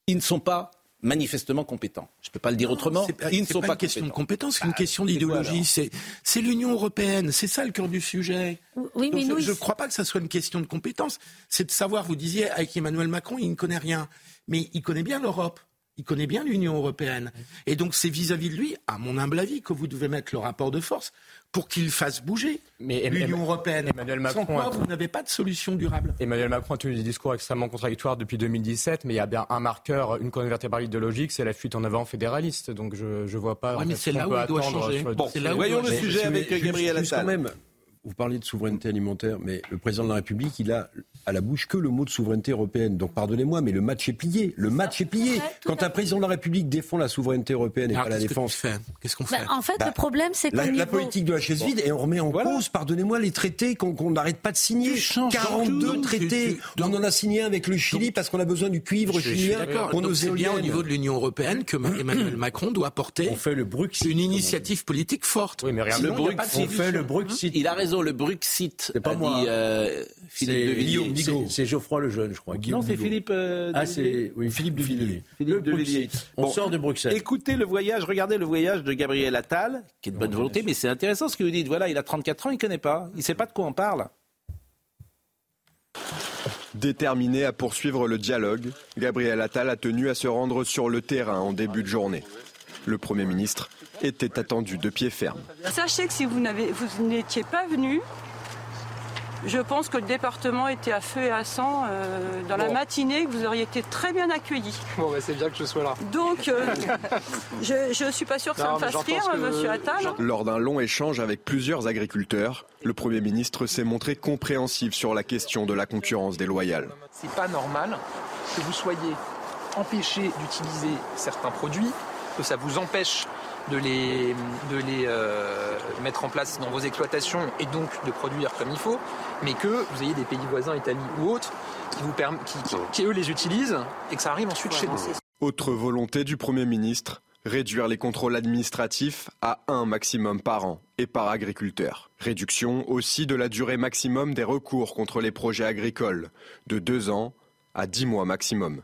ils ne sont pas manifestement compétents. Je ne peux pas le dire autrement. Ils ne sont pas, une question de compétence, c'est une bah, question d'idéologie. C'est l'Union européenne, c'est ça le cœur du sujet. Oui, mais je ne crois pas que ça soit une question de compétence. C'est de savoir, vous disiez, avec Emmanuel Macron, il ne connaît rien. Mais il connaît bien l'Europe. Il connaît bien l'Union européenne. Et donc c'est vis-à-vis de lui, à mon humble avis, que vous devez mettre le rapport de force pour qu'il fasse bouger l'Union européenne. Emmanuel Macron Sans vous n'avez pas de solution durable. Emmanuel Macron a tenu des discours extrêmement contradictoires depuis 2017, mais il y a bien un marqueur, une colonne vertébrale idéologique, c'est la fuite en avant fédéraliste. Donc je ne vois pas. Oui, mais c'est là où il doit changer. Bon, voyons le sujet avec Gabriel Attal vous parlez de souveraineté alimentaire, mais le président de la République, il a à la bouche que le mot de souveraineté européenne. Donc pardonnez-moi, mais le match est plié. Le match est plié. Quand un président de la République défend la souveraineté européenne et pas la défense. Qu'est-ce qu'on fait? bah, En fait, le bah, problème, c'est que la, niveau... la, politique de la chaise vide et on remet en cause, pardonnez-moi, les traités qu'on n'arrête pas de signer. 42 traités. On en a signé un avec le Chili parce qu'on a besoin du cuivre chilien pour nos bien au niveau de l'Union européenne que Emmanuel Macron doit porter. On fait le Bruxit. Une initiative politique forte. Oui, mais regarde, le Bruxit. On fait le Bruxit. Il a raison, le Bruxit c'est pas moi. Euh, Philippe C'est Geoffroy Lejeune, je crois. non, c'est Philippe. Euh, ah, c'est oui, Philippe de Villiers. Philippe de Villiers. On sort de Bruxelles. Écoutez le voyage, regardez le voyage de Gabriel Attal, qui est de bonne volonté, mais c'est intéressant ce que vous dites. Voilà, il a 34 ans, il ne connaît pas, il ne sait pas de quoi on parle. Déterminé à poursuivre le dialogue, Gabriel Attal a tenu à se rendre sur le terrain en début de journée. Le Premier ministre était attendu de pied ferme. Sachez que si vous n'étiez pas venu, je pense que le département était à feu et à sang euh, dans la matinée, que vous auriez été très bien accueillis. Bon, bah, c'est bien que je sois là. Donc, euh, je ne suis pas sûr que ça me fasse rire, monsieur Attal. Lors d'un long échange avec plusieurs agriculteurs, le Premier ministre s'est montré compréhensif sur la question de la concurrence déloyale. C'est pas normal que vous soyez empêché d'utiliser certains produits, que ça vous empêche de les, de les euh, mettre en place dans vos exploitations et donc de produire comme il faut, mais que vous ayez des pays voisins, Italie ou autres, qui, vous qui, qui, eux les utilisent et que ça arrive ensuite chez nous. Autre volonté du Premier ministre, réduire les contrôles administratifs à un maximum par an et par agriculteur. Réduction aussi de la durée maximum des recours contre les projets agricoles, de deux ans à dix mois maximum.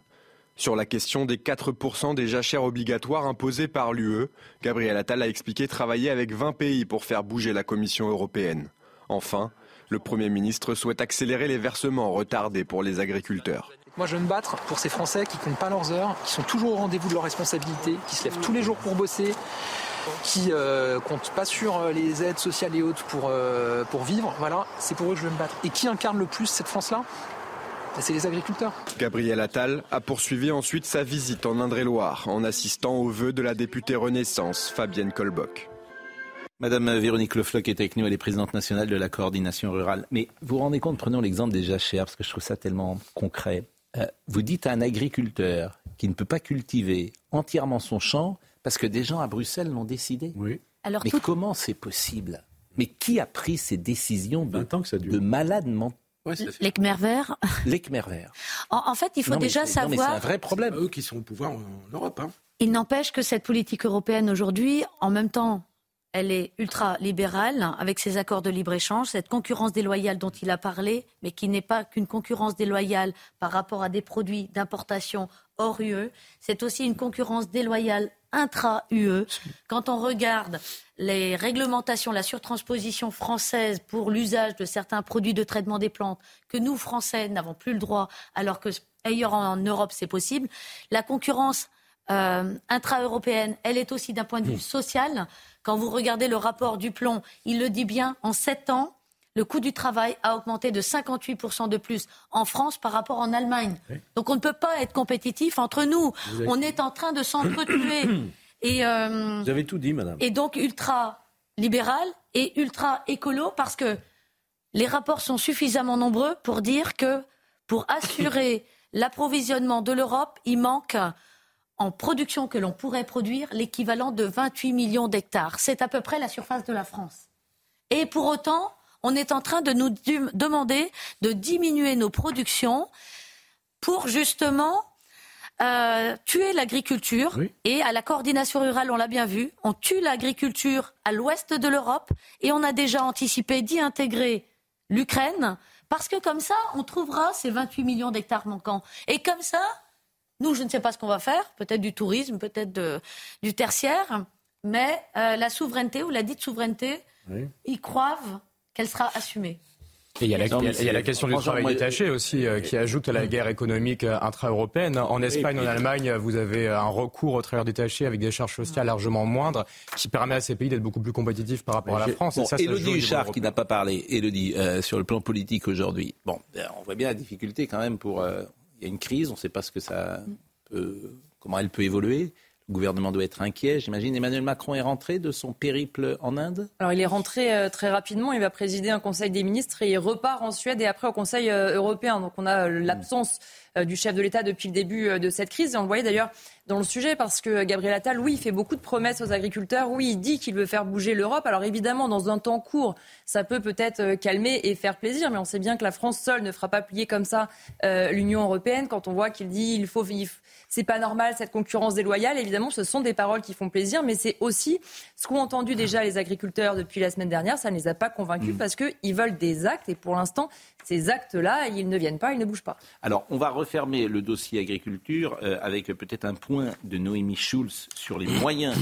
Sur la question des 4% des jachères obligatoires imposées par l'UE, Gabriel Attal a expliqué travailler avec 20 pays pour faire bouger la Commission européenne. Enfin, le Premier ministre souhaite accélérer les versements retardés pour les agriculteurs. Moi, je veux me battre pour ces Français qui comptent pas leurs heures, qui sont toujours au rendez-vous de leurs responsabilités, qui se lèvent tous les jours pour bosser, qui euh, comptent pas sur euh, les aides sociales et autres pour, euh, pour vivre. Voilà, c'est pour eux que je veux me battre. Et qui incarne le plus cette France-là? C'est les agriculteurs. Gabriel Attal a poursuivi ensuite sa visite en Indre-et-Loire en assistant aux vœux de la députée Renaissance, Fabienne Colboc. Madame Véronique Lefloc est avec nous, elle est présidente nationale de la coordination rurale. Mais vous vous rendez compte, prenons l'exemple des jachères, parce que je trouve ça tellement concret. Euh, vous dites à un agriculteur qui ne peut pas cultiver entièrement son champ parce que des gens à Bruxelles l'ont décidé. Oui. Alors, Mais comment c'est possible? Mais qui a pris ces décisions de, de malades mentaux L'Ecmer vert. vert. En, fait, il faut déjà savoir. c'est un vrai problème. Eux qui sont au pouvoir en Europe. Hein. Il n'empêche que cette politique européenne aujourd'hui, en même temps, elle est ultra-libérale avec ses accords de libre-échange, cette concurrence déloyale dont il a parlé, mais qui n'est pas qu'une concurrence déloyale par rapport à des produits d'importation hors UE, c'est aussi une concurrence déloyale intra-UE. Quand on regarde les réglementations, la surtransposition française pour l'usage de certains produits de traitement des plantes, que nous, Français, n'avons plus le droit, alors que ailleurs en Europe, c'est possible, la concurrence euh, intra-européenne, elle est aussi d'un point de vue social. Quand vous regardez le rapport du plomb, il le dit bien, en sept ans, le coût du travail a augmenté de 58% de plus en France par rapport en Allemagne. Donc on ne peut pas être compétitif entre nous. On est en train de s'entretuer. Et, euh, Vous avez tout dit, madame. Et donc ultra libéral et ultra écolo parce que les rapports sont suffisamment nombreux pour dire que pour assurer l'approvisionnement de l'Europe, il manque en production que l'on pourrait produire l'équivalent de 28 millions d'hectares. C'est à peu près la surface de la France. Et pour autant, on est en train de nous demander de diminuer nos productions pour justement euh, tuer l'agriculture. Et à la coordination rurale, on l'a bien vu, on tue l'agriculture à l'ouest de l'Europe et on a déjà anticipé d'y intégrer l'Ukraine parce que comme ça, on trouvera ces 28 millions d'hectares manquants. Et comme ça, nous, je ne sais pas ce qu'on va faire, peut-être du tourisme, peut-être du tertiaire, mais euh, la souveraineté ou la dite souveraineté, ils croient qu'elle sera assumée. Et il y a la, question du travail détaché aussi euh, qui ajoute à la guerre économique euh, intra-européenne. En Espagne, en Allemagne, vous avez un recours au travail détaché avec des charges sociales largement moindres qui permet à ces pays d'être beaucoup plus compétitifs par rapport à la France. Bon, Elodie Huchard qui n'a pas parlé, Elodie, sur le plan politique aujourd'hui. Bon, on voit bien la difficulté quand même pour il y a une crise, on ne sait pas ce que ça peut, comment elle peut évoluer. Le gouvernement doit être inquiet, j'imagine. Emmanuel Macron est rentré de son périple en Inde? Alors il est rentré euh, très rapidement, il va présider un Conseil des ministres et il repart en Suède et après au Conseil euh, européen. Donc on a euh, l'absence du chef de l'État depuis le début de cette crise. Et on le voyait d'ailleurs dans le sujet parce que Gabriel Attal, oui, il fait beaucoup de promesses aux agriculteurs. Oui, il dit qu'il veut faire bouger l'Europe. Alors évidemment, dans un temps court, ça peut peut-être calmer et faire plaisir, mais on sait bien que la France seule ne fera pas plier comme ça l'Union européenne. Quand on voit qu'il dit il faut, vivre c'est pas normal cette concurrence déloyale. Évidemment, ce sont des paroles qui font plaisir, mais c'est aussi ce qu'ont entendu déjà les agriculteurs depuis la semaine dernière. Ça ne les a pas convaincus mm. parce qu'ils veulent des actes et pour l'instant, ces actes-là, ils ne viennent pas, ils ne bougent pas. Alors, on va refermer le dossier agriculture euh, avec peut-être un point de Noémie Schulz sur les moyens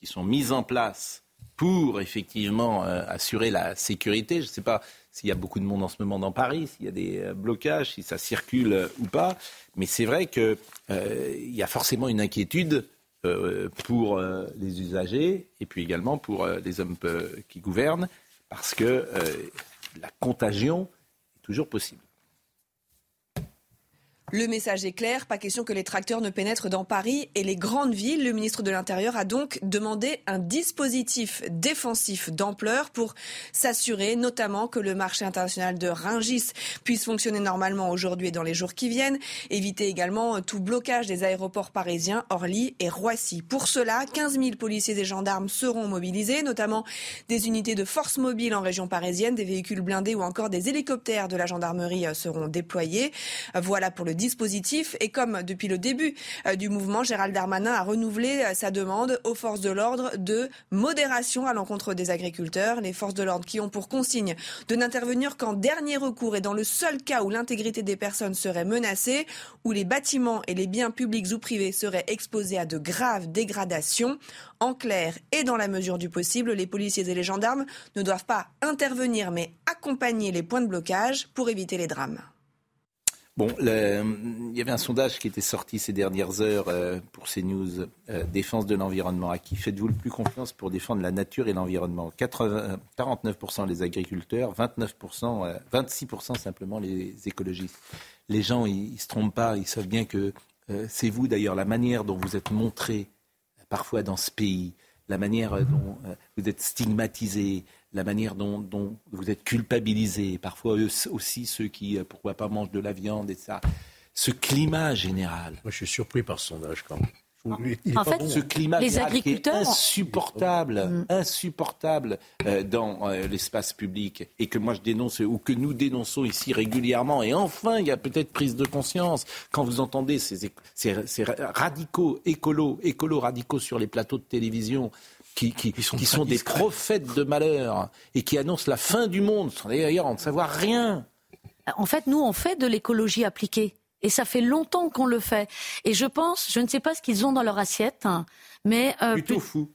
qui sont mis en place pour effectivement euh, assurer la sécurité. Je ne sais pas s'il y a beaucoup de monde en ce moment dans Paris, s'il y a des euh, blocages, si ça circule ou pas. Mais c'est vrai qu'il y a forcément une inquiétude pour les usagers et puis également pour les hommes qui gouvernent, parce que la contagion toujours possible. Le message est clair, pas question que les tracteurs ne pénètrent dans Paris et les grandes villes. Le ministre de l'Intérieur a donc demandé un dispositif défensif d'ampleur pour s'assurer notamment que le marché international de Ringis puisse fonctionner normalement aujourd'hui et dans les jours qui viennent. Éviter également tout blocage des aéroports parisiens, Orly et Roissy. Pour cela, 15 000 policiers et gendarmes seront mobilisés, notamment des unités de force mobile en région parisienne, des véhicules blindés ou encore des hélicoptères de la gendarmerie seront déployés. Voilà pour le Et comme depuis le début euh, du mouvement, Gérald Darmanin a renouvelé euh, sa demande aux forces de l'ordre de modération à l'encontre des agriculteurs. Les forces de l'ordre qui ont pour consigne de n'intervenir qu'en dernier recours et dans le seul cas où l'intégrité des personnes serait menacée, où les bâtiments et les biens publics ou privés seraient exposés à de graves dégradations. En clair et dans la mesure du possible, les policiers et les gendarmes ne doivent pas intervenir mais accompagner les points de blocage pour éviter les drames. Bon, il y avait un sondage qui était sorti ces dernières heures euh, pour CNews, euh, défense de l'environnement. À qui faites-vous le plus confiance pour défendre la nature et l'environnement? 49% les agriculteurs, 29%, 26% simplement les écologistes. les gens, ils ne se trompent pas. Ils savent bien que euh, c'est vous, d'ailleurs, la manière dont vous êtes montré parfois dans ce pays, la manière dont vous êtes stigmatisé, la manière dont, vous êtes culpabilisé, parfois aussi ceux qui, pourquoi pas, mangent de la viande et ça. Ce climat général. Moi, je suis surpris par ce sondage quand même en fait, ce climat les agriculteurs... est insupportable, mm. insupportable euh, dans euh, l'espace public et que moi je dénonce ou que nous dénonçons ici régulièrement. Et enfin, il y a peut-être prise de conscience quand vous entendez ces, ces, radicaux, écolos, écolos radicaux sur les plateaux de télévision qui, qui, sont, qui sont des prophètes de malheur et qui annoncent la fin du monde, sans d'ailleurs en savoir rien. En fait, nous, on fait de l'écologie appliquée. Et ça fait longtemps qu'on le fait. Et je pense, je ne sais pas ce qu'ils ont dans leur assiette, hein, mais euh, plutôt fou.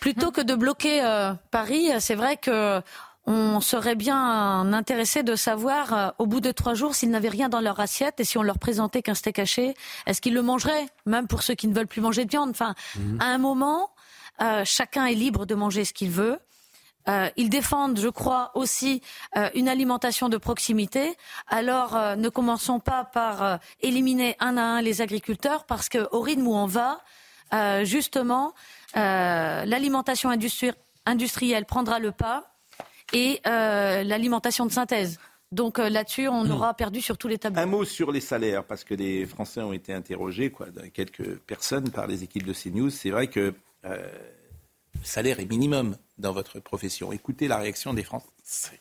Plutôt que de bloquer euh, Paris, c'est vrai que on serait bien intéressé de savoir, euh, au bout de trois jours, s'ils n'avaient rien dans leur assiette et si on leur présentait qu'un steak haché, est-ce qu'ils le mangeraient, même pour ceux qui ne veulent plus manger de viande? Enfin, mhm. à un moment, chacun est libre de manger ce qu'il veut. Euh, ils défendent, je crois, aussi euh, une alimentation de proximité. Alors, euh, ne commençons pas par éliminer un à un les agriculteurs, parce qu'au rythme où on va, justement, l'alimentation industrielle prendra le pas et l'alimentation de synthèse. Donc là-dessus, on hmm. aura perdu sur tous les tableaux. Un mot sur les salaires, parce que les Français ont été interrogés, quoi, quelques personnes par les équipes de CNews. C'est vrai que le salaire est minimum dans votre profession. Écoutez la réaction des Français.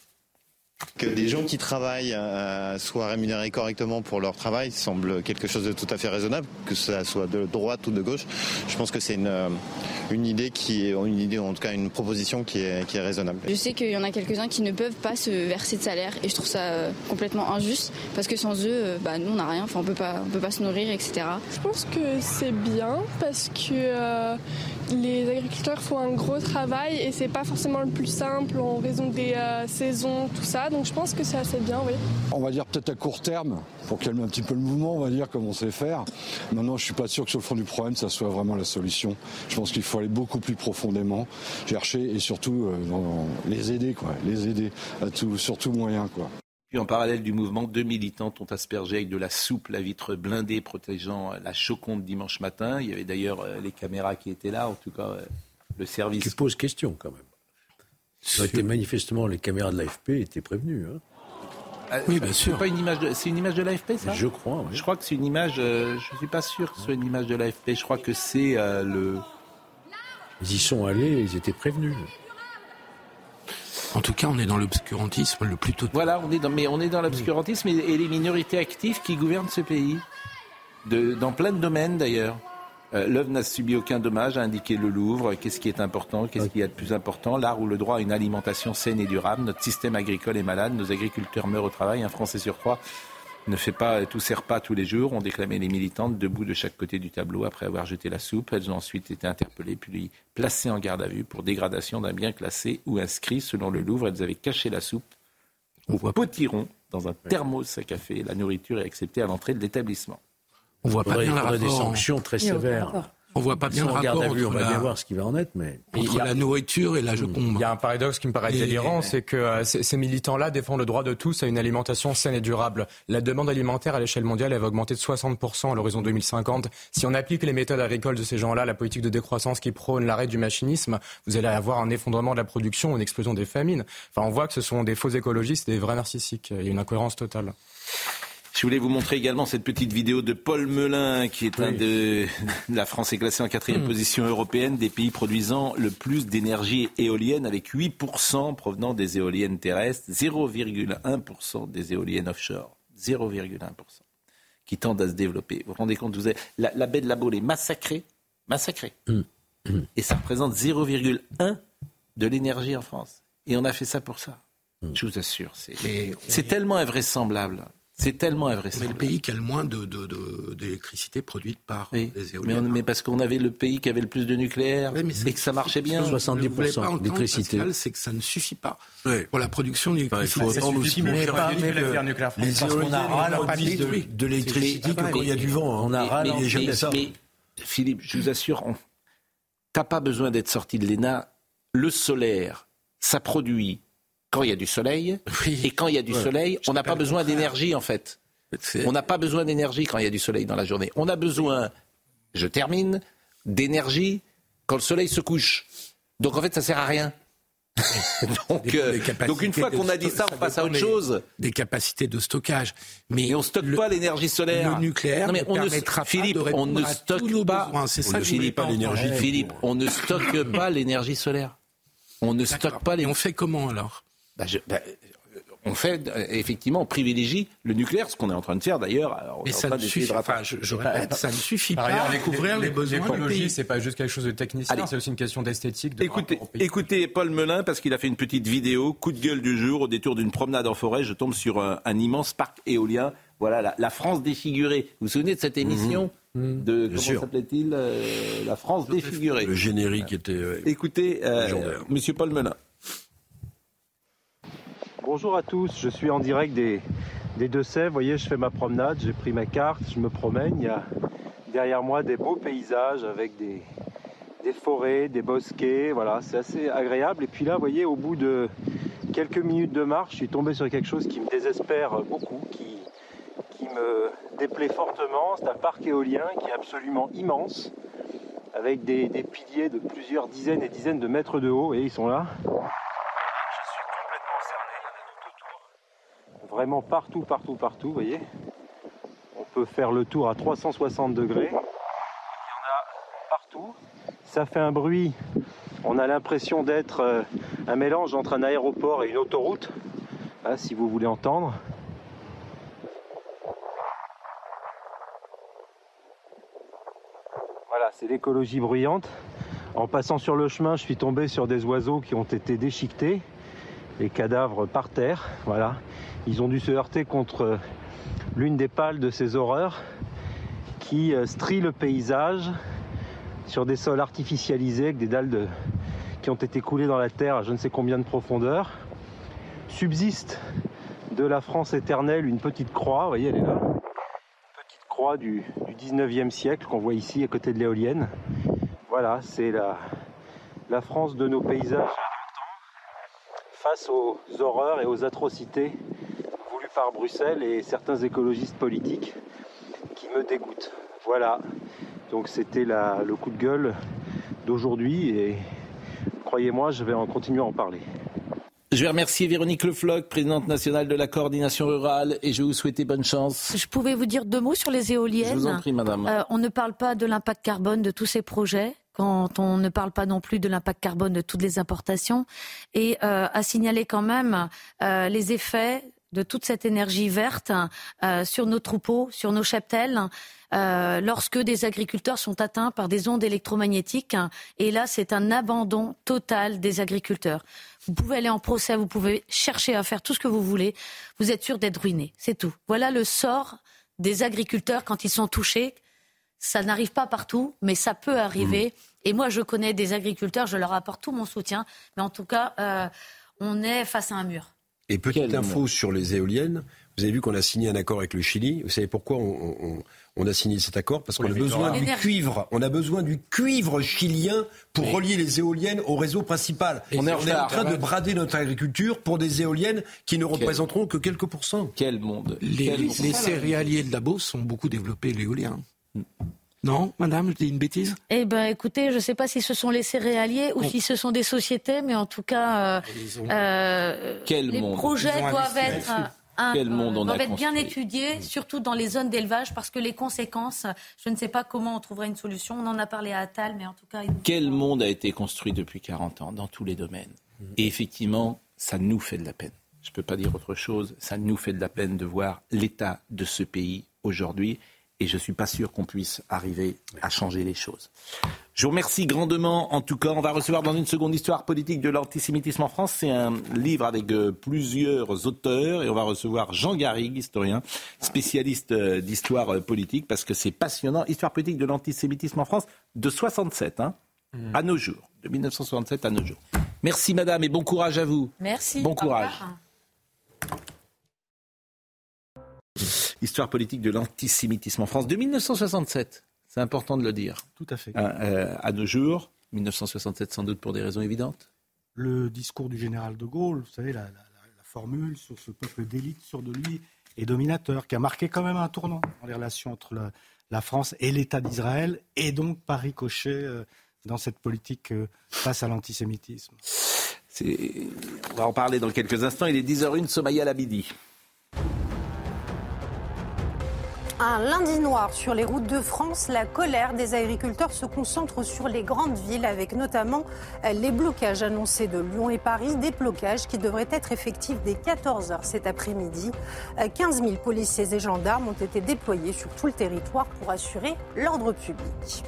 Que des gens qui travaillent euh, soient rémunérés correctement pour leur travail semble quelque chose de tout à fait raisonnable, que ce soit de droite ou de gauche. Je pense que c'est une, euh, une idée qui est une idée, en tout cas une proposition qui est, qui est raisonnable. Je sais qu'il y en a quelques-uns qui ne peuvent pas se verser de salaire et je trouve ça euh, complètement injuste parce que sans eux, bah, nous on n'a rien, enfin on peut pas, on peut pas se nourrir, etc. Je pense que c'est bien parce que les agriculteurs font un gros travail et c'est pas forcément le plus simple en raison des saisons, tout ça. Donc je pense que c'est assez bien, oui. On va dire peut-être à court terme, pour calmer un petit peu le mouvement, on va dire, comme on sait faire. Maintenant, je suis pas sûr que sur le fond du problème, ça soit vraiment la solution. Je pense qu'il faut aller beaucoup plus profondément, chercher et surtout euh, les aider, quoi. Les aider à tout, sur tout moyen, quoi. Puis en parallèle du mouvement, deux militantes ont aspergé avec de la soupe la vitre blindée protégeant la Choconde dimanche matin. Il y avait d'ailleurs euh, les caméras qui étaient là, en tout cas euh, le service. Qui pose question quand même. Ça été manifestement, les caméras de l'AFP étaient prévenues. Hein. Ah, oui, bien sûr. C'est une image de, c'est une image de l'AFP, ça? Je crois. Je crois que c'est une image. Euh, je suis pas sûr que ce soit une image de l'AFP. Je crois que c'est euh, le. Ils y sont allés, ils étaient prévenus. En tout cas, on est dans l'obscurantisme le plus total. Voilà, on est mais on est dans l'obscurantisme et, les minorités actives qui gouvernent ce pays, dans plein de domaines d'ailleurs. Euh, l'œuvre n'a subi aucun dommage, a indiqué le Louvre. Qu'est-ce qui est important? Qu'est-ce qu'il y a de plus important? L'art ou le droit à une alimentation saine et durable. Notre système agricole est malade. Nos agriculteurs meurent au travail. Un Français sur trois ne fait pas tous ses repas tous les jours, ont déclamé les militantes debout de chaque côté du tableau après avoir jeté la soupe. Elles ont ensuite été interpellées puis placées en garde à vue pour dégradation d'un bien classé ou inscrit. Selon le Louvre, elles avaient caché la soupe au potiron dans un thermos à café. La nourriture est acceptée à l'entrée de l'établissement. On voit pas bien rapport. des sanctions très sévères. On voit pas bien le rapport. Entre on va bien voir ce qui va en être, mais entre la nourriture et la Joconde. Il y a un paradoxe qui me paraît délirant, c'est que euh, ces militants-là défendent le droit de tous à une alimentation saine et durable. La demande alimentaire à l'échelle mondiale elle va augmenter de 60% à l'horizon 2050. Si on applique les méthodes agricoles de ces gens-là, la politique de décroissance qui prône l'arrêt du machinisme, vous allez avoir un effondrement de la production, une explosion des famines. Enfin, on voit que ce sont des faux écologistes, des vrais narcissiques. Il y a une incohérence totale. Je voulais vous montrer également cette petite vidéo de Paul Melun, qui est un de... La France est classée en quatrième hmm. position européenne des pays produisant le plus d'énergie éolienne, avec 8% provenant des éoliennes terrestres, 0,1% des éoliennes offshore. 0,1% qui tendent à se développer. Vous vous rendez compte, vous avez... la, baie de la Baule est massacrée, massacrée. Hmm. Hmm. Et ça représente 0,1 de l'énergie en France. Et on a fait ça pour ça. Je vous assure, c'est tellement invraisemblable. C'est tellement invraisemblable. Mais le pays qui a le moins d'électricité de, produite par les éoliennes. Mais, parce qu'on avait le pays qui avait le plus de nucléaire et que ça marchait bien. 70% d'électricité. C'est que ça ne suffit pas pour la production d'électricité. il faut entendre aussi mais pas, mais les éoliennes, on a de, de l'électricité que quand il y a du vent. On a ras, jamais ça. Mais Philippe, je vous assure, tu t'as pas besoin d'être sorti de l'ENA. Le solaire, ça produit quand il y a du soleil. Et quand il y a du soleil, on n'a pas besoin d'énergie, en fait. On n'a pas besoin d'énergie quand il y a du soleil dans la journée. On a besoin, je termine, d'énergie quand le soleil se couche. Donc en fait, ça sert à rien. donc, euh, donc, une fois qu'on a dit ça, on passe à autre chose. Des capacités de stockage. Mais, on stocke pas l'énergie solaire. Le nucléaire mais on permettra ne, Philippe, on ne stocke pas. Philippe, l'énergie. Philippe, on ne stocke pas l'énergie solaire. On ne stocke pas les. Et on fait comment alors? Bah, je, bah, on fait effectivement, on privilégie le nucléaire, ce qu'on est en train de faire d'ailleurs. Mais ça ne suffit pas. Enfin, je, je, répète, ça ne suffit pas. Ailleurs, couvrir les, besoins L'écologie, c'est pas juste quelque chose de technicien, c'est aussi une question d'esthétique. De écoutez, écoutez Paul Melun parce qu'il a fait une petite vidéo, coup de gueule du jour, au détour d'une promenade en forêt, je tombe sur un, un immense parc éolien. Voilà, la, la, France défigurée. Vous vous souvenez de cette émission mmh. de Bien comment s'appelait-il euh, La France défigurée? Le générique était. Euh, écoutez, euh, Monsieur Paul Melun. Bonjour à tous, je suis en direct des, Deux-Sèvres. Vous voyez, je fais ma promenade, j'ai pris ma carte, je me promène. Il y a derrière moi des beaux paysages avec des, forêts, des bosquets. Voilà, c'est assez agréable. Et puis là, vous voyez, au bout de quelques minutes de marche, je suis tombé sur quelque chose qui me désespère beaucoup, qui, me déplaît fortement. C'est un parc éolien qui est absolument immense, avec des piliers de plusieurs dizaines et dizaines de mètres de haut. Et ils sont là. Vraiment partout, partout, partout, voyez. On peut faire le tour à 360 degrés. Il y en a partout. Ça fait un bruit. On a l'impression d'être euh, un mélange entre un aéroport et une autoroute, hein, si vous voulez entendre. Voilà, c'est l'écologie bruyante. En passant sur le chemin, je suis tombé sur des oiseaux qui ont été déchiquetés, les cadavres par terre. Voilà. Ils ont dû se heurter contre l'une des pales de ces horreurs qui euh, strie le paysage sur des sols artificialisés avec des dalles qui ont été coulées dans la terre à je ne sais combien de profondeur. Subsiste de la France éternelle une petite croix, vous voyez elle est là, une petite croix du, du 19e siècle qu'on voit ici à côté de l'éolienne. Voilà, c'est la France de nos paysages face aux horreurs et aux atrocités par Bruxelles et certains écologistes politiques qui me dégoûtent. Voilà, donc c'était le coup de gueule d'aujourd'hui et croyez-moi, je vais en continuer à en parler. Je vais remercier Véronique Lefloc, présidente nationale de la coordination rurale, et je vais vous souhaiter bonne chance. Je pouvais vous dire deux mots sur les éoliennes. Je vous en prie, madame. Euh, on ne parle pas de l'impact carbone de tous ces projets quand on ne parle pas non plus de l'impact carbone de toutes les importations, et euh, à signaler quand même euh, les effets de toute cette énergie verte euh, sur nos troupeaux, sur nos cheptels, euh, lorsque des agriculteurs sont atteints par des ondes électromagnétiques. Et là, c'est un abandon total des agriculteurs. Vous pouvez aller en procès, vous pouvez chercher à faire tout ce que vous voulez. Vous êtes sûr d'être ruiné. C'est tout. Voilà le sort des agriculteurs quand ils sont touchés. Ça n'arrive pas partout, mais ça peut arriver. Mmh. Et moi, je connais des agriculteurs, je leur apporte tout mon soutien. Mais en tout cas, euh, on est face à un mur. Et petite info sur les éoliennes, vous avez vu qu'on a signé un accord avec le Chili. Vous savez pourquoi on, a signé cet accord? Parce qu'on a besoin du cuivre. On a besoin du cuivre chilien pour relier les éoliennes au réseau principal. on, est, en train de brader notre agriculture pour des éoliennes qui ne représenteront que quelques pourcents. Quel monde Les, céréaliers de la Beauce ont beaucoup développé l'éolien. Non, madame, je dis une bêtise. Eh bien, écoutez, je ne sais pas si ce sont les céréaliers ou si ce sont des sociétés, mais en tout cas, euh, euh, les projets doivent être, un, doivent être bien étudiés, surtout dans les zones d'élevage, parce que les conséquences, je ne sais pas comment on trouverait une solution. On en a parlé à Attal, mais en tout cas... Quel monde a été construit depuis 40 ans, dans tous les domaines Et effectivement, ça nous fait de la peine. Je ne peux pas dire autre chose. Ça nous fait de la peine de voir l'état de ce pays aujourd'hui et je ne suis pas sûr qu'on puisse arriver à changer les choses. Je vous remercie grandement. En tout cas, on va recevoir dans une seconde histoire politique de l'antisémitisme en France. C'est un livre avec euh, plusieurs auteurs et on va recevoir Jean Garrigue, historien, spécialiste euh, d'histoire euh, politique, parce que c'est passionnant. Histoire politique de l'antisémitisme en France de 67 hein, mmh. à nos jours, de 1967 à nos jours. Merci madame et bon courage à vous. Merci. Bon courage. Histoire politique de l'antisémitisme en France de 1967. C'est important de le dire. Tout à fait. Euh, euh, à nos jours, 1967 sans doute pour des raisons évidentes. Le discours du général de Gaulle, vous savez, la, formule sur ce peuple d'élite, sur de lui, et dominateur, qui a marqué quand même un tournant dans les relations entre la, France et l'État d'Israël, et donc par ricochet euh, dans cette politique euh, face à l'antisémitisme. On va en parler dans quelques instants. Il est 10h01, Somaya Labidi. Un lundi noir sur les routes de France, la colère des agriculteurs se concentre sur les grandes villes avec notamment les blocages annoncés de Lyon et Paris, des blocages qui devraient être effectifs dès 14h cet après-midi. 15 000 policiers et gendarmes ont été déployés sur tout le territoire pour assurer l'ordre public.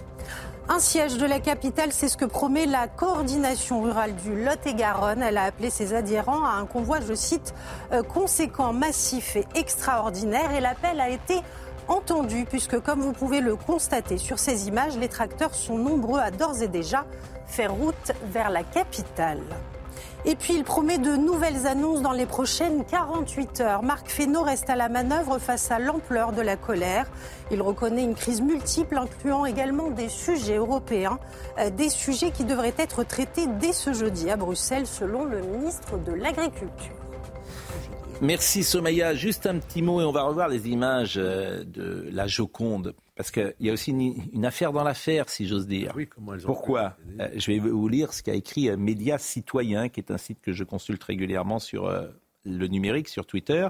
Un siège de la capitale, c'est ce que promet la coordination rurale du Lot-et-Garonne. Elle a appelé ses adhérents à un convoi, je cite, euh, conséquent, massif et extraordinaire. Et l'appel a été entendu, puisque comme vous pouvez le constater sur ces images, les tracteurs sont nombreux à d'ores et déjà faire route vers la capitale. Et puis il promet de nouvelles annonces dans les prochaines 48 heures. Marc Fesneau reste à la manœuvre face à l'ampleur de la colère. Il reconnaît une crise multiple incluant également des sujets européens, euh, des sujets qui devraient être traités dès ce jeudi à Bruxelles selon le ministre de l'Agriculture. Merci Somaya. Juste un petit mot et on va revoir les images euh, de la Joconde. Parce qu'il y a aussi une, affaire dans l'affaire, si j'ose dire. Oui, comment elles ont Pourquoi euh, Je vais vous lire ce qu'a écrit euh, Média Citoyen, qui est un site que je consulte régulièrement sur le numérique, sur Twitter,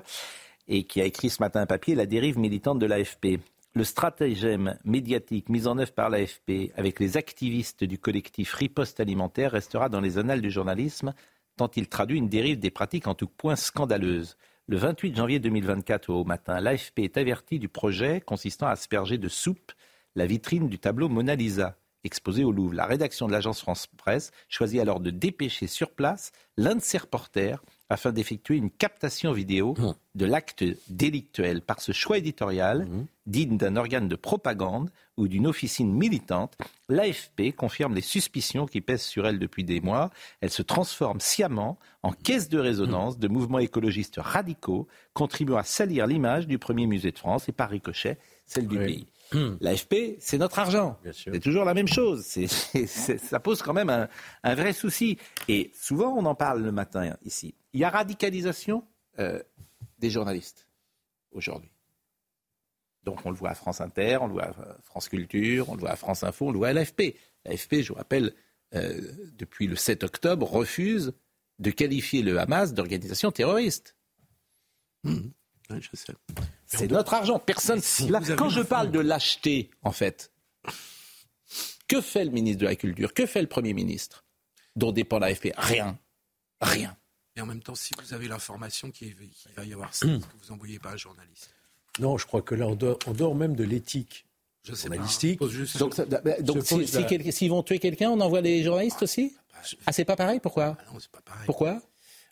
et qui a écrit ce matin un papier La dérive militante de l'AFP. Le stratagème médiatique mis en œuvre par l'AFP avec les activistes du collectif Riposte Alimentaire restera dans les annales du journalisme tant il traduit une dérive des pratiques en tout point scandaleuses. Le 28 janvier 2024 au matin, l'AFP est averti du projet consistant à asperger de soupe la vitrine du tableau Mona Lisa exposé au Louvre. La rédaction de l'agence France Presse choisit alors de dépêcher sur place l'un de ses reporters afin d'effectuer une captation vidéo mmh. de l'acte délictuel. Par ce choix éditorial, mmh. digne d'un organe de propagande ou d'une officine militante, l'AFP confirme les suspicions qui pèsent sur elle depuis des mois. Elle se transforme sciemment en caisse de résonance de mouvements écologistes radicaux, contribuant à salir l'image du premier musée de France et par ricochet celle du pays. Hmm. L'AFP, c'est notre argent. C'est toujours la même chose. ça pose quand même un, vrai souci. Et souvent, on en parle le matin ici. Il y a radicalisation euh, des journalistes aujourd'hui. Donc on le voit à France Inter, on le voit à France Culture, on le voit à France Info, on le voit à l'AFP. L'AFP, je vous rappelle, euh, depuis le 7 octobre, refuse de qualifier le Hamas d'organisation terroriste. Je sais. C'est notre argent. Personne. quand je parle de lâcheté, en fait, que fait le ministre de la Culture Que fait le Premier ministre Dont dépend l'AFP Rien. Rien. Et en même temps, si vous avez l'information qu'il va y avoir ça, que vous n'envoyez pas un journaliste Non, je crois que là, on dort, même de l'éthique journalistique. donc, s'ils vont tuer quelqu'un, on envoie des journalistes aussi? Ah, bah, ah, c'est pas pareil Pourquoi? Ah, Non, c'est pas pareil. Pourquoi?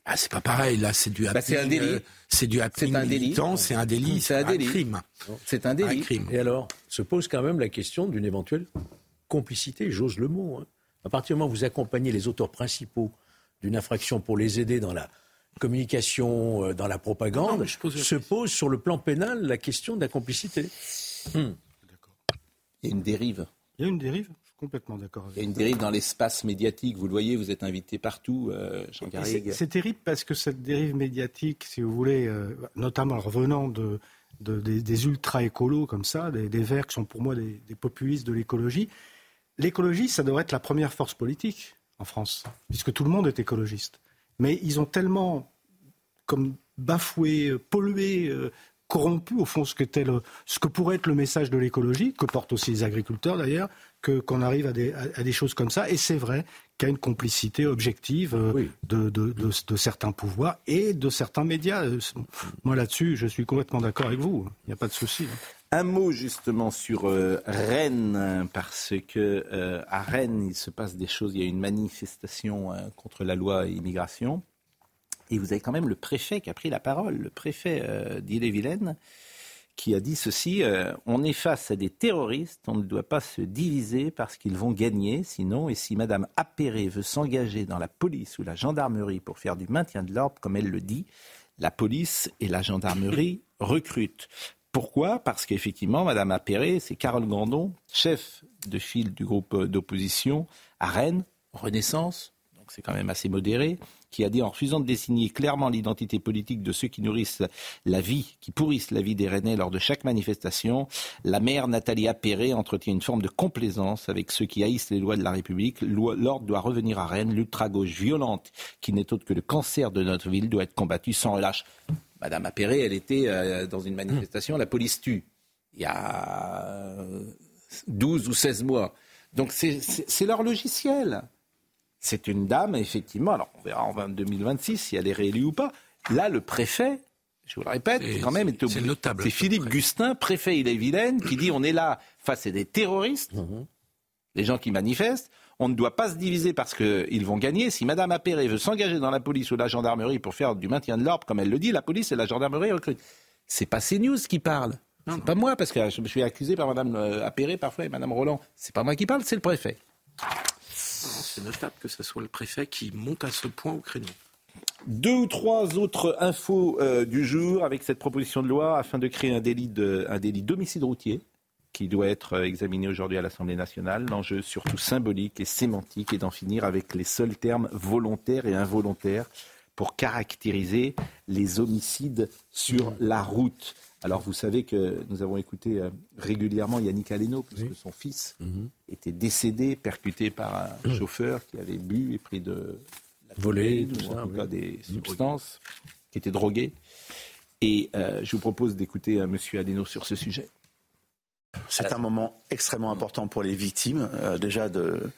Ah, c'est pas pareil, là, c'est du bah, c'est un délit. Euh, c'est du c'est un délit. C'est un délit. C'est un, crime. C'est un délit. Et alors, se pose quand même la question d'une éventuelle complicité, j'ose le mot. Hein. À partir du moment où vous accompagnez les auteurs principaux d'une infraction pour les aider dans la communication, euh, dans la propagande, se pose sur le plan pénal la question de la complicité. Hmm. Il y a une dérive. Il y a une dérive? Complètement d'accord. Il y a une dérive dans l'espace médiatique. Vous le voyez, vous êtes invité partout, euh, Jean C'est terrible parce que cette dérive médiatique, si vous voulez, euh, notamment en revenant de, des, ultra-écolos comme ça, des, Verts qui sont pour moi des, populistes de l'écologie, l'écologie, ça devrait être la première force politique en France, puisque tout le monde est écologiste. Mais ils ont tellement comme bafoué, pollué, euh, corrompu au fond ce que, ce que pourrait être le message de l'écologie, que portent aussi les agriculteurs d'ailleurs, qu'on arrive à des, à, des, choses comme ça. Et c'est vrai qu'il y a une complicité objective euh, de, de, de, certains pouvoirs et de certains médias. Euh, moi là-dessus, je suis complètement d'accord avec vous. Il n'y a pas de souci. Hein. Un mot justement sur euh, Rennes, parce que à Rennes, il se passe des choses. Il y a une manifestation contre la loi immigration. Et vous avez quand même le préfet qui a pris la parole, le préfet d'Ille-et-Vilaine, qui a dit ceci euh, on est face à des terroristes, on ne doit pas se diviser parce qu'ils vont gagner, sinon, et si Madame Appéré veut s'engager dans la police ou la gendarmerie pour faire du maintien de l'ordre, comme elle le dit, la police et la gendarmerie recrutent. Pourquoi? Parce qu'effectivement, Madame Appéré, c'est Carole Grandon, chef de file du groupe d'opposition à Rennes, Renaissance, c'est quand même assez modéré, qui a dit en refusant de désigner clairement l'identité politique de ceux qui nourrissent la vie, qui pourrissent la vie des Rennais lors de chaque manifestation, la mère Nathalie Appéré entretient une forme de complaisance avec ceux qui haïssent les lois de la République. L'ordre doit revenir à Rennes. L'ultra-gauche violente, qui n'est autre que le cancer de notre ville, doit être combattue sans relâche. Madame Appéré, elle était euh, dans une manifestation, la police tue. Il y a 12 ou 16 mois. Donc c'est leur logiciel. C'est une dame, effectivement, alors on verra en 2026 si elle est réélue ou pas. Là, le préfet, je vous le répète, quand même, c'est notable. C'est Philippe Gustin, préfet Ille-et-Vilaine, qui dit on est là face à des terroristes, mhm. les gens qui manifestent. On ne doit pas se diviser parce qu'ils vont gagner. Si Madame Appéré veut s'engager dans la police ou la gendarmerie pour faire du maintien de l'ordre, comme elle le dit, la police et la gendarmerie recrutent. C'est pas CNews qui parle. C'est pas moi, parce que je me suis accusé par Madame euh, Appéré parfois et Madame Roland. C'est pas moi qui parle, c'est le préfet. C'est notable que ce soit le préfet qui monte à ce point au créneau. Deux ou trois autres infos euh, du jour avec cette proposition de loi afin de créer un délit d'homicide routier qui doit être euh, examiné aujourd'hui à l'Assemblée nationale. L'enjeu surtout symbolique et sémantique est d'en finir avec les seuls termes volontaires et involontaires pour caractériser les homicides sur la route. Alors vous savez que nous avons écouté euh, régulièrement Yannick Aleno, puisque son fils mhm. était décédé, percuté par un mhm. chauffeur qui avait bu et pris de la volée, en tout cas des substances, qui était drogué. Et euh, je vous propose d'écouter M. Aleno sur ce sujet. C'est un moment extrêmement important pour les victimes, euh, déjà de,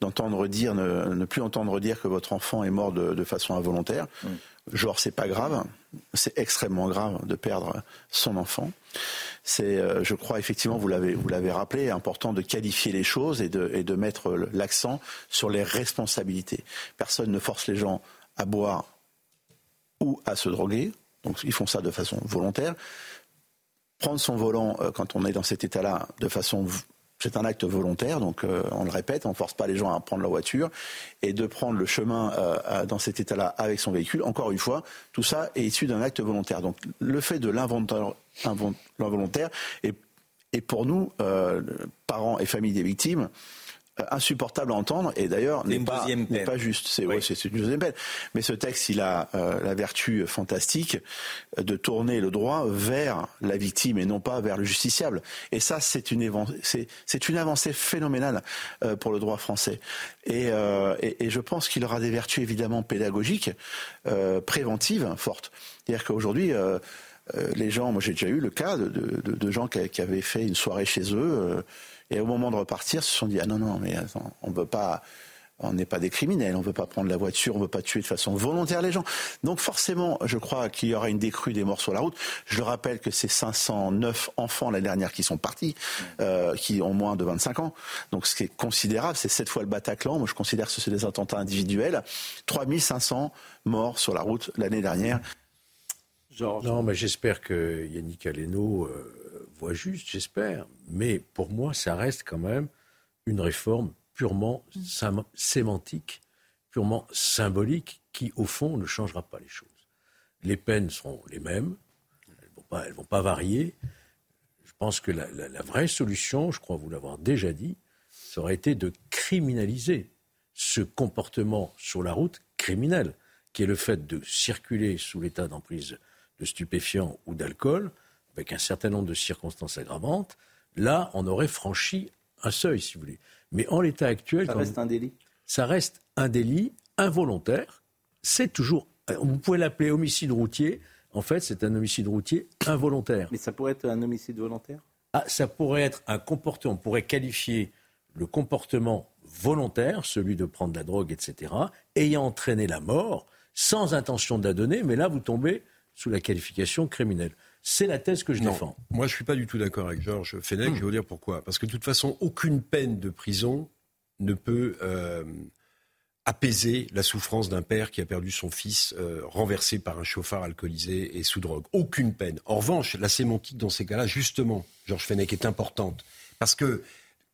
d'entendre dire, ne, plus entendre dire que votre enfant est mort de, façon involontaire. Mm. Genre, c'est pas grave, c'est extrêmement grave de perdre son enfant. C'est, euh, je crois effectivement, vous l'avez, vous l'avez rappelé, important de qualifier les choses et de, et de mettre l'accent sur les responsabilités. Personne ne force les gens à boire ou à se droguer, donc ils font ça de façon volontaire. Prendre son volant euh, quand on est dans cet état-là de façon c'est un acte volontaire, donc euh, on le répète, on ne force pas les gens à prendre leur voiture et de prendre le chemin euh, dans cet état-là avec son véhicule. Encore une fois, tout ça est issu d'un acte volontaire. Donc le fait de l'involontaire est, est, pour nous, euh, parents et familles des victimes, insupportable à entendre et d'ailleurs n'est pas, pas juste. C'est une deuxième peine. Mais ce texte, il a euh, la vertu fantastique de tourner le droit vers la victime et non pas vers le justiciable. Et ça, c'est une, c'est une avancée phénoménale euh, pour le droit français. Et, et, et je pense qu'il aura des vertus évidemment pédagogiques, préventives fortes. C'est-à-dire qu'aujourd'hui, les gens, moi j'ai déjà eu le cas de, de, de gens qui, qui, avaient fait une soirée chez eux et au moment de repartir, se sont dit ah non non mais on veut pas on n'est pas des criminels, on ne veut pas prendre la voiture, on ne veut pas tuer de façon volontaire les gens. Donc forcément, je crois qu'il y aura une décrue des morts sur la route. Je le rappelle que c'est 509 enfants la dernière qui sont partis, euh, qui ont moins de 25 ans. Donc ce qui est considérable, c'est sept fois le Bataclan. Moi, je considère que c'est des attentats individuels. 3500 morts sur la route l'année dernière. Non, mais j'espère que Yannick Aleno euh, voie juste, j'espère. Mais pour moi, ça reste quand même une réforme purement sémantique, purement symbolique, qui, au fond, ne changera pas les choses. Les peines seront les mêmes, elles ne vont, pas varier. Je pense que la, la vraie solution, je crois vous l'avoir déjà dit, ça aurait été de criminaliser ce comportement sur la route criminel, qui est le fait de circuler sous l'état d'emprise de stupéfiants ou d'alcool, avec un certain nombre de circonstances aggravantes, là, on aurait franchi un seuil, si vous voulez. Mais en l'état actuel... Ça reste un délit Ça reste un délit involontaire. C'est toujours... Vous pouvez l'appeler homicide routier. En fait, c'est un homicide routier involontaire. Mais ça pourrait être un homicide volontaire? Ah, Ça pourrait être un comportement... On pourrait qualifier le comportement volontaire, celui de prendre de la drogue, etc., ayant entraîné la mort, sans intention de la donner, mais là, vous tombez sous la qualification criminelle. C'est la thèse que je défends. Moi, je ne suis pas du tout d'accord avec Georges Fenech. Je vais vous dire pourquoi. Parce que de toute façon, aucune peine de prison ne peut euh, apaiser la souffrance d'un père qui a perdu son fils euh, renversé par un chauffard alcoolisé et sous drogue. Aucune peine. En revanche, la sémantique dans ces cas-là, justement, Georges Fenech, est importante. Parce que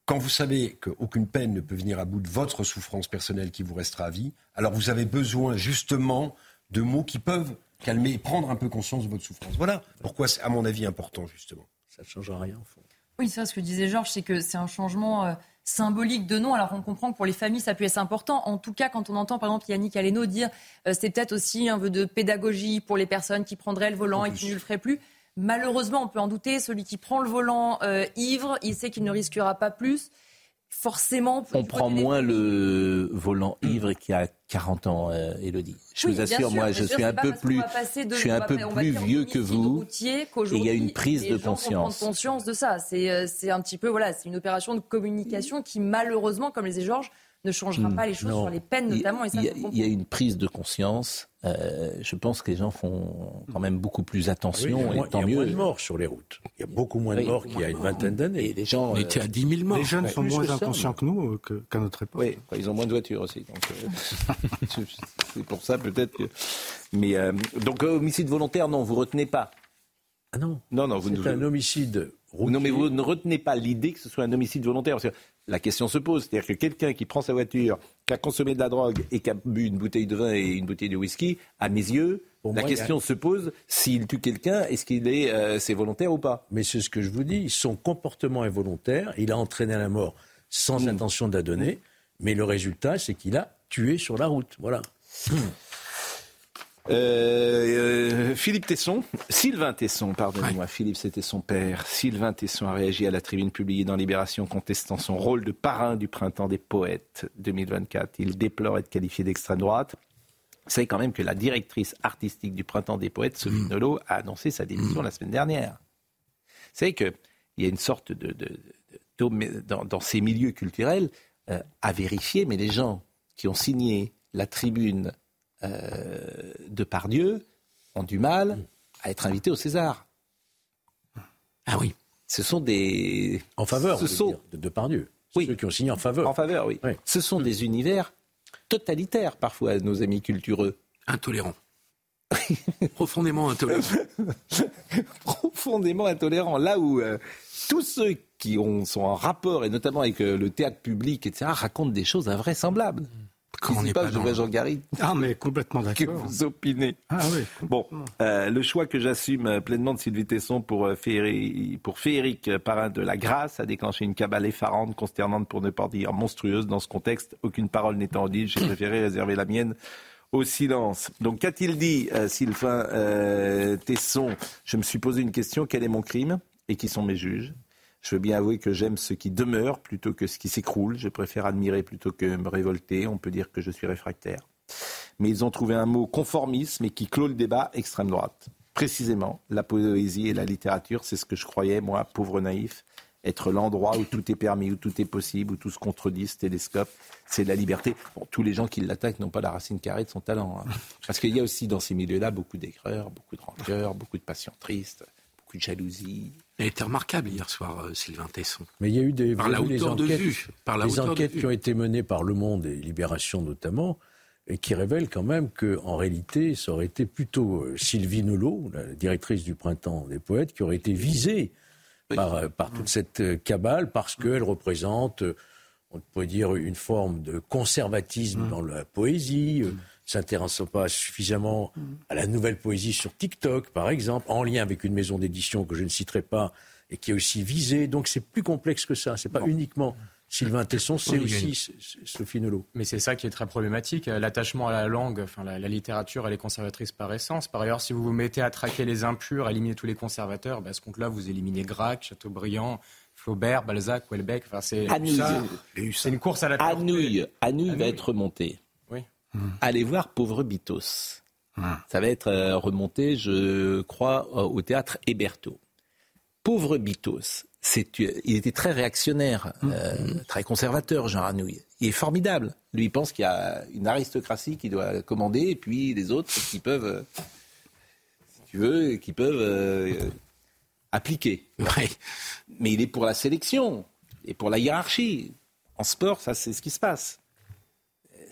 quand vous savez qu'aucune peine ne peut venir à bout de votre souffrance personnelle qui vous restera à vie, alors vous avez besoin justement de mots qui peuvent calmer et prendre un peu conscience de votre souffrance. Voilà pourquoi c'est, à mon avis, important, justement. Ça ne changera rien, au fond. Oui, c'est ça, ce que disait Georges, c'est que c'est un changement. Euh, symbolique de non. Alors on comprend que pour les familles, ça peut être important. En tout cas, quand on entend par exemple Yannick Aleno dire euh, c'est peut-être aussi un vœu de pédagogie pour les personnes qui prendraient le volant et qui ne le feraient plus. Malheureusement, on peut en douter, celui qui prend le volant euh, ivre, il sait qu'il ne risquera pas plus forcément. On prend moins le volant ivre qui a 40 ans, euh, Elodie. Je vous assure, moi, je suis un peu plus, je suis un peu plus vieux que vous. Et il y a une prise de conscience. conscience de ça. Euh, c'est un petit peu, voilà, c'est une opération de communication qui, malheureusement, comme les Georges, ne changera hmm. pas les choses sur les peines notamment. Il y, y, a une prise de conscience. Euh, je pense que les gens font quand même beaucoup plus attention. et tant il y a moins de morts sur les routes. Il y a beaucoup moins de morts qu'il y a une vingtaine d'années. Les gens, on était à 10 000 morts. Les jeunes sont moins inconscients que nous qu'à notre époque. Oui, ils ont moins de voitures aussi. Euh, c'est pour ça peut-être que. Mais euh, donc homicide volontaire, non, vous retenez pas. Ah non. Non, non, vous C'est un homicide non, mais vous ne retenez pas l'idée que ce soit un homicide volontaire. Parce que la question se pose. C'est-à-dire que quelqu'un qui prend sa voiture, qui a consommé de la drogue et qui a bu une bouteille de vin et une bouteille de whisky, à mes yeux, la question se pose s'il tue quelqu'un, est-ce qu'il est, euh, c'est volontaire ou pas Mais c'est ce que je vous dis. Son comportement est volontaire. Il a entraîné à la mort sans mmh. intention de la donner. Mais le résultat, c'est qu'il a tué sur la route. Voilà. Mmh. Euh, euh, Philippe Tesson, Sylvain Tesson, pardonnez-moi, Philippe c'était son père. Sylvain Tesson a réagi à la tribune publiée dans Libération contestant son rôle de parrain du printemps des poètes 2024. Il déplore être qualifié d'extrême droite. Vous savez quand même que la directrice artistique du printemps des poètes, Sophie mm. Nolot, a annoncé sa démission mm. la semaine dernière. Vous savez qu'il y a une sorte de, dans, ces milieux culturels euh, à vérifier, mais les gens qui ont signé la tribune euh, de Pardieu ont du mal à être invités au César. Ah oui. Ce sont des. En faveur ce sont... de Depardieu. Oui. Ceux qui ont signé en faveur. En faveur, oui. Ce sont des univers totalitaires, parfois, nos amis cultureux. Intolérants. Profondément intolérants. Profondément intolérants. Là où euh, tous ceux qui ont, sont en rapport, et notamment avec euh, le théâtre public, etc., racontent des choses invraisemblables. Quand on n'est pas, pas Jean Garry. Ah, mais complètement d'accord. Que vous opinez. Ah oui. Bon, euh, le choix que j'assume euh, pleinement de Sylvie Tesson pour, euh, pour Fééric, parrain de la grâce, a déclenché une cabale effarante, consternante pour ne pas dire monstrueuse. Dans ce contexte, aucune parole n'étant dite, j'ai préféré réserver la mienne au silence. Donc qu'a-t-il dit, Sylvain Tesson? Je me suis posé une question, quel est mon crime? Et qui sont mes juges? Je veux bien avouer que j'aime ce qui demeure plutôt que ce qui s'écroule. Je préfère admirer plutôt que me révolter. On peut dire que je suis réfractaire. Mais ils ont trouvé un mot conformisme et qui clôt le débat extrême droite. Précisément, la poésie et la littérature, c'est ce que je croyais, moi, pauvre naïf, être l'endroit où tout est permis, où tout est possible, où tout se contredit, ce télescope, c'est la liberté. Tous les gens qui l'attaquent n'ont pas la racine carrée de son talent. Hein. Parce qu'il y a aussi dans ces milieux-là beaucoup d'aigreur, beaucoup de rancœur, beaucoup de passion triste, beaucoup de jalousie, il a été remarquable hier soir, euh, Sylvain Tesson. Mais il y a eu des, par la hauteur enquêtes, de vue, par la enquêtes qui ont été menées par Le Monde et Libération notamment, et qui révèlent quand même qu'en réalité, ça aurait été plutôt euh, Sylvie Nolot, la directrice du Printemps des Poètes, qui aurait été visée par, euh, par, toute cette cabale parce qu'elle représente, on pourrait dire, une forme de conservatisme mmh. dans la poésie. S'intéressant pas suffisamment à la nouvelle poésie sur TikTok, par exemple, en lien avec une maison d'édition que je ne citerai pas et qui est aussi visée. Donc c'est plus complexe que ça. C'est pas uniquement Sylvain Tesson, c'est aussi Sophie Nolot. Mais c'est ça qui est très problématique. L'attachement à la langue, enfin, la, littérature, elle est conservatrice par essence. Par ailleurs, si vous vous mettez à traquer les impurs, à éliminer tous les conservateurs, bah, à ce compte-là, vous éliminez Grac, Chateaubriand, Flaubert, Balzac, Welbeck. Enfin, c'est une course à la Anouille, Anouille va être remontée. Hmm. allez voir Pauvre Bitos. Hmm. Ça va être euh, remonté, je crois, au théâtre Héberto. Pauvre Bitos, il était très réactionnaire, euh, très conservateur, Jean Ranouille. Il est formidable. Lui, il pense qu'il y a une aristocratie qui doit commander, et puis les autres qui peuvent, euh, si tu veux, qui peuvent appliquer. Mais il est pour la sélection et pour la hiérarchie. En sport, ça, c'est ce qui se passe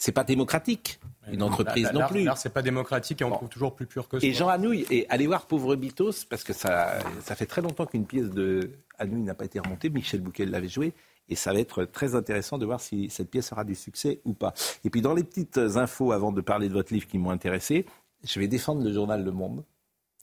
c'est pas démocratique. Une entreprise non plus. c'est pas démocratique et on trouve toujours plus pur que ça. Et Jean Anouilh, et allez voir Pauvre Bitos, parce que ça, ça fait très longtemps qu'une pièce de Anouilh n'a pas été remontée. Michel Bouquet l'avait jouée. Et ça va être très intéressant de voir si cette pièce aura du succès ou pas. Et puis dans les petites infos, avant de parler de votre livre qui m'ont intéressé, je vais défendre le journal Le Monde,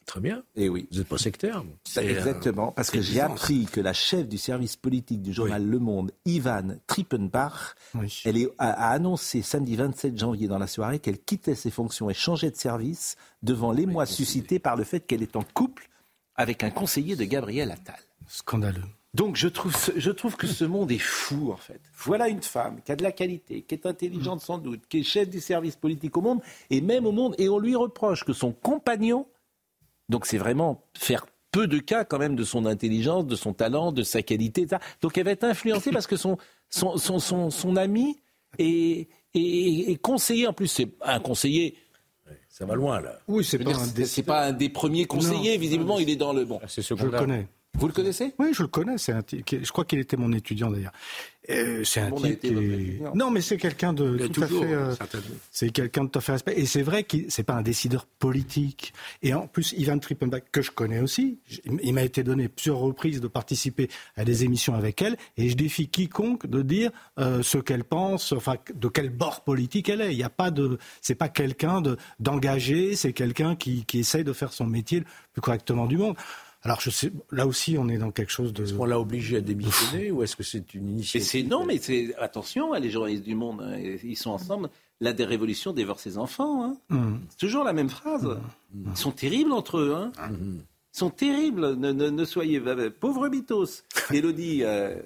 Très bien. Et oui. Vous n'êtes pas sectaire. Exactement, parce que j'ai appris que la chef du service politique du journal Le Monde, Ivan Trippenbach, elle est, a, annoncé samedi 27 janvier dans la soirée qu'elle quittait ses fonctions et changeait de service devant l'émoi suscité par le fait qu'elle est en couple avec un conseiller de Gabriel Attal. Scandaleux. Donc je trouve, je trouve que ce monde est fou en fait. Voilà une femme qui a de la qualité, qui est intelligente sans doute, qui est chef du service politique au monde et même au monde, et on lui reproche que son compagnon donc c'est vraiment faire peu de cas quand même de son intelligence, de son talent, de sa qualité. Etc. Donc elle va être influencée parce que son, son, son, son, ami est, est, conseiller. En plus, c'est un conseiller. Ça va loin là. Oui, c'est pas, un pas un des premiers conseillers. Visiblement, il est dans le bon. C'est ce Je le connais. Vous le connaissez? Oui, je le connais. Un je crois qu'il était mon étudiant d'ailleurs. Euh, c'est un type qui... Non, mais c'est quelqu'un de tout à fait. Euh, c'est quelqu'un de tout à fait respect. Et c'est vrai que c'est pas un décideur politique. Et en plus, Ivan Trippenbach, que je connais aussi, il m'a été donné plusieurs reprises de participer à des émissions avec elle. Et je défie quiconque de dire euh, ce qu'elle pense, enfin de quel bord politique elle est. Il n'y a pas de. C'est pas quelqu'un d'engagé. C'est quelqu'un qui, qui essaye de faire son métier le plus correctement du monde. Alors je sais, là aussi, on est dans quelque chose de. Est-ce qu'on l'a obligé à démissionner ou est-ce que c'est une initiative Non, mais c'est attention, hein, les journalistes du Monde, hein, ils sont ensemble. La dérévolution dévore ses enfants. Hein. Mmh. C'est toujours la même phrase. Mmh. Ils sont terribles entre eux. Hein. Mmh. Ils sont terribles. Ne, ne, soyez pauvre Bitos. Elodie. Euh,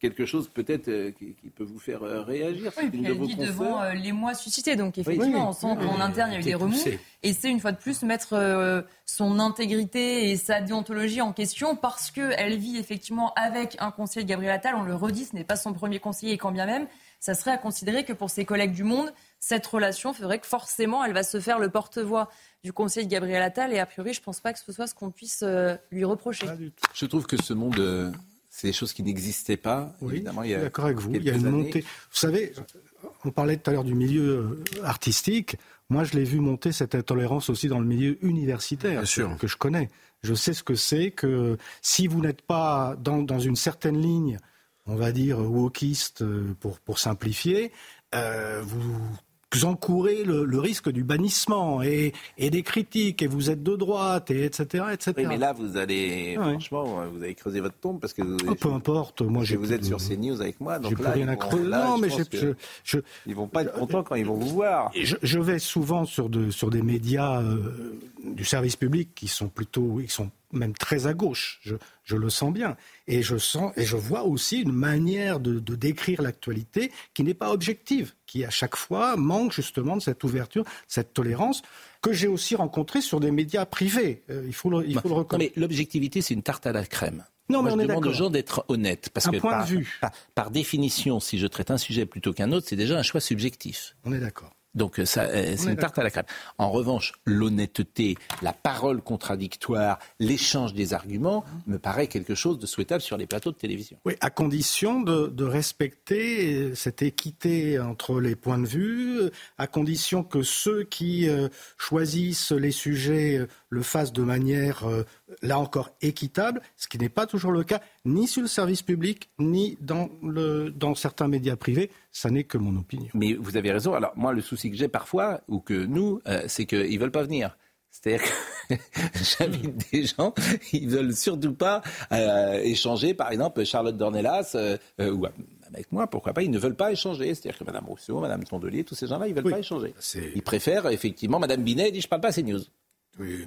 quelque chose peut-être euh, qui, peut vous faire euh, réagir. Oui, elle dit devant euh, les mois suscités. Donc effectivement, on sent qu'en interne, il y a eu des remous. Et c'est une fois de plus mettre son intégrité et sa déontologie en question parce qu'elle vit effectivement avec un conseiller de Gabriel Attal. On le redit, ce n'est pas son premier conseiller et quand bien même, ça serait à considérer que pour ses collègues du Monde, cette relation ferait que forcément, elle va se faire le porte-voix du conseiller de Gabriel Attal. Et a priori, je ne pense pas que ce soit ce qu'on puisse lui reprocher. Je trouve que ce monde c'est des choses qui n'existaient pas. Oui, évidemment, il y a d'accord avec vous. Il y a une montée. Vous savez, on parlait tout à l'heure du milieu euh, artistique. Moi, je l'ai vu monter cette intolérance aussi dans le milieu universitaire, que je connais. Je sais ce que c'est que si vous n'êtes pas dans, dans, une certaine ligne, on va dire wokiste euh, pour, pour simplifier, euh, vous vous encourez le, risque du bannissement et, des critiques, et vous êtes de droite, et etc. etc. Oui, mais là, vous allez, franchement, vous allez creuser votre tombe parce que vous, oh, peu importe, moi j'ai. Vous êtes sur CNews avec moi, donc là, rien à creuser. Non, mais je, je, ils vont pas être contents quand ils vont vous voir. Je, vais souvent sur, de, sur des médias euh, du service public qui sont plutôt, qui sont même très à gauche. Je, je, le sens bien. Et je, sens, et je vois aussi une manière de, de décrire l'actualité qui n'est pas objective, qui à chaque fois manque justement de cette ouverture, cette tolérance, que j'ai aussi rencontrée sur des médias privés. Euh, il faut le, il faut le reconnaître. mais l'objectivité, c'est une tarte à la crème. Non, mais on je demande aux gens d'être honnêtes. Parce un que point par, de vue. par définition, si je traite un sujet plutôt qu'un autre, c'est déjà un choix subjectif. On est d'accord. Donc euh, ça, euh, c'est une tarte à la crème. En revanche, l'honnêteté, la parole contradictoire, l'échange des arguments me paraît quelque chose de souhaitable sur les plateaux de télévision. Oui, à condition de, respecter cette équité entre les points de vue, à condition que ceux qui euh, choisissent les sujets le fassent de manière, là encore, équitable, ce qui n'est pas toujours le cas, ni sur le service public, ni dans, le, dans certains médias privés. Ça n'est que mon opinion. Mais vous avez raison. Alors, moi, le souci que j'ai parfois, ou que nous, euh, c'est qu'ils ne veulent pas venir. C'est-à-dire que j'invite des gens, ils ne veulent surtout pas euh, échanger, par exemple, Charlotte Dornelas, euh, ou avec moi, pourquoi pas, ils ne veulent pas échanger. C'est-à-dire que Mme Rousseau, Mme Tondelier, tous ces gens-là, ils ne veulent pas échanger. Ils préfèrent, effectivement, Mme Binet, dit, je ne parle pas à CNews. Oui,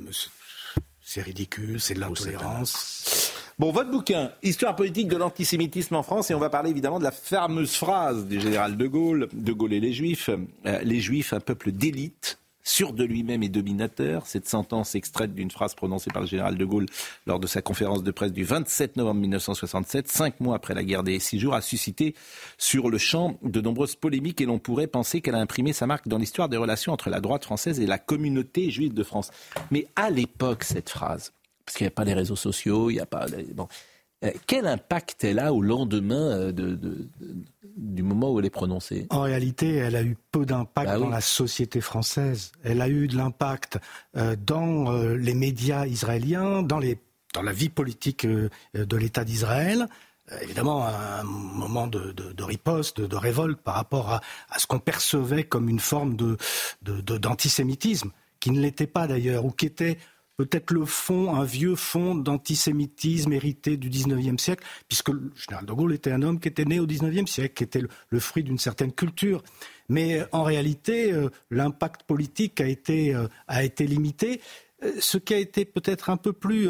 c'est ridicule, c'est de l'intolérance. Bon, votre bouquin, Histoire politique de l'antisémitisme en France, et on va parler évidemment de la fameuse phrase du général de Gaulle, de Gaulle et les Juifs, euh, les Juifs, un peuple d'élite, sûr de lui-même et dominateur. Cette sentence extraite d'une phrase prononcée par le général de Gaulle lors de sa conférence de presse du 27 novembre 1967, cinq mois après la guerre des six jours, a suscité sur le champ de nombreuses polémiques et l'on pourrait penser qu'elle a imprimé sa marque dans l'histoire des relations entre la droite française et la communauté juive de France. Mais à l'époque, cette phrase, parce qu'il n'y a pas les réseaux sociaux, il n'y a pas... Bon. Euh, quel impact elle a au lendemain euh, de, du moment où elle est prononcée? En réalité, elle a eu peu d'impact bah dans la société française. Elle a eu de l'impact euh, dans les médias israéliens, dans, les, dans la vie politique de l'État d'Israël. Évidemment, un moment de, de, riposte, de, révolte par rapport à, à ce qu'on percevait comme une forme d'antisémitisme, qui ne l'était pas d'ailleurs, ou qui était peut-être le fond, un vieux fond d'antisémitisme hérité du 19e siècle, puisque le général de Gaulle était un homme qui était né au 19e siècle, qui était le, fruit d'une certaine culture. Mais euh, en réalité, euh, l'impact politique a été, euh, limité. Ce qui a été peut-être un peu plus,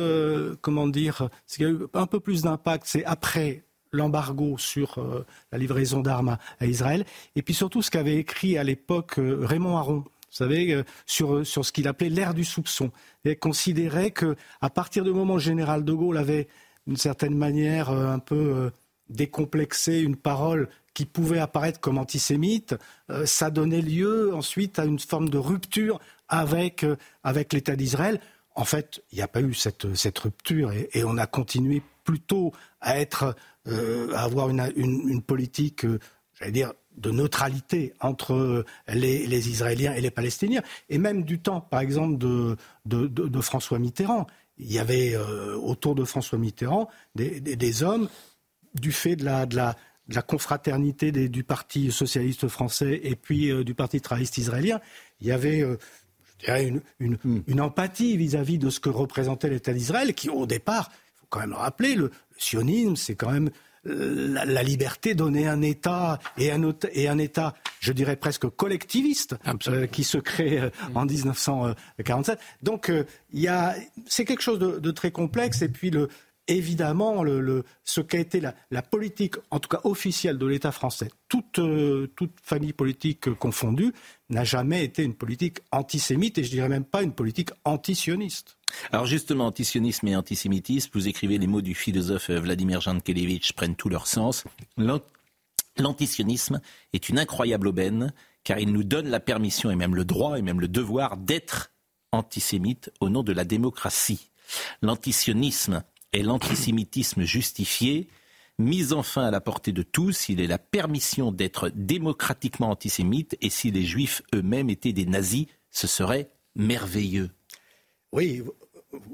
comment dire, ce qui a eu un peu plus d'impact, c'est après l'embargo sur la livraison d'armes à, Israël, et puis surtout ce qu'avait écrit à l'époque Raymond Aron, vous savez, euh, sur, sur ce qu'il appelait l'ère du soupçon. Il considérait que, à partir du moment où le général de Gaulle avait, d'une certaine manière, euh, un peu euh, décomplexé une parole qui pouvait apparaître comme antisémite, ça donnait lieu ensuite à une forme de rupture avec, avec l'État d'Israël. En fait, il n'y a pas eu cette, cette rupture et, on a continué plutôt à être, à avoir une, une politique, j'allais dire, de neutralité entre les, Israéliens et les Palestiniens, et même du temps, par exemple, de, François Mitterrand. Il y avait euh, autour de François Mitterrand des, hommes, du fait de la, confraternité du Parti socialiste français et puis euh, du Parti travailliste israélien, il y avait euh, une, une, empathie vis-à-vis de ce que représentait l'État d'Israël, qui au départ, il faut quand même le rappeler, le sionisme, c'est quand même la, liberté donnée un État et un, et un État, je dirais presque collectiviste, euh, qui se crée euh, en 1947. Donc, euh, c'est quelque chose de, très complexe. Et puis, le, évidemment, le, ce qu'a été la, politique, en tout cas officielle de l'État français, toute, toute famille politique confondue, n'a jamais été une politique antisémite et je dirais même pas une politique antisioniste. Alors justement, antisionisme et antisémitisme, vous écrivez les mots du philosophe Vladimir Jankelevitch prennent tout leur sens. L'antisionisme est une incroyable aubaine car il nous donne la permission et même le droit et même le devoir d'être antisémite au nom de la démocratie. L'antisionisme est l'antisémitisme justifié, mis enfin à la portée de tous, il est la permission d'être démocratiquement antisémite et si les juifs eux-mêmes étaient des nazis, ce serait merveilleux. Oui,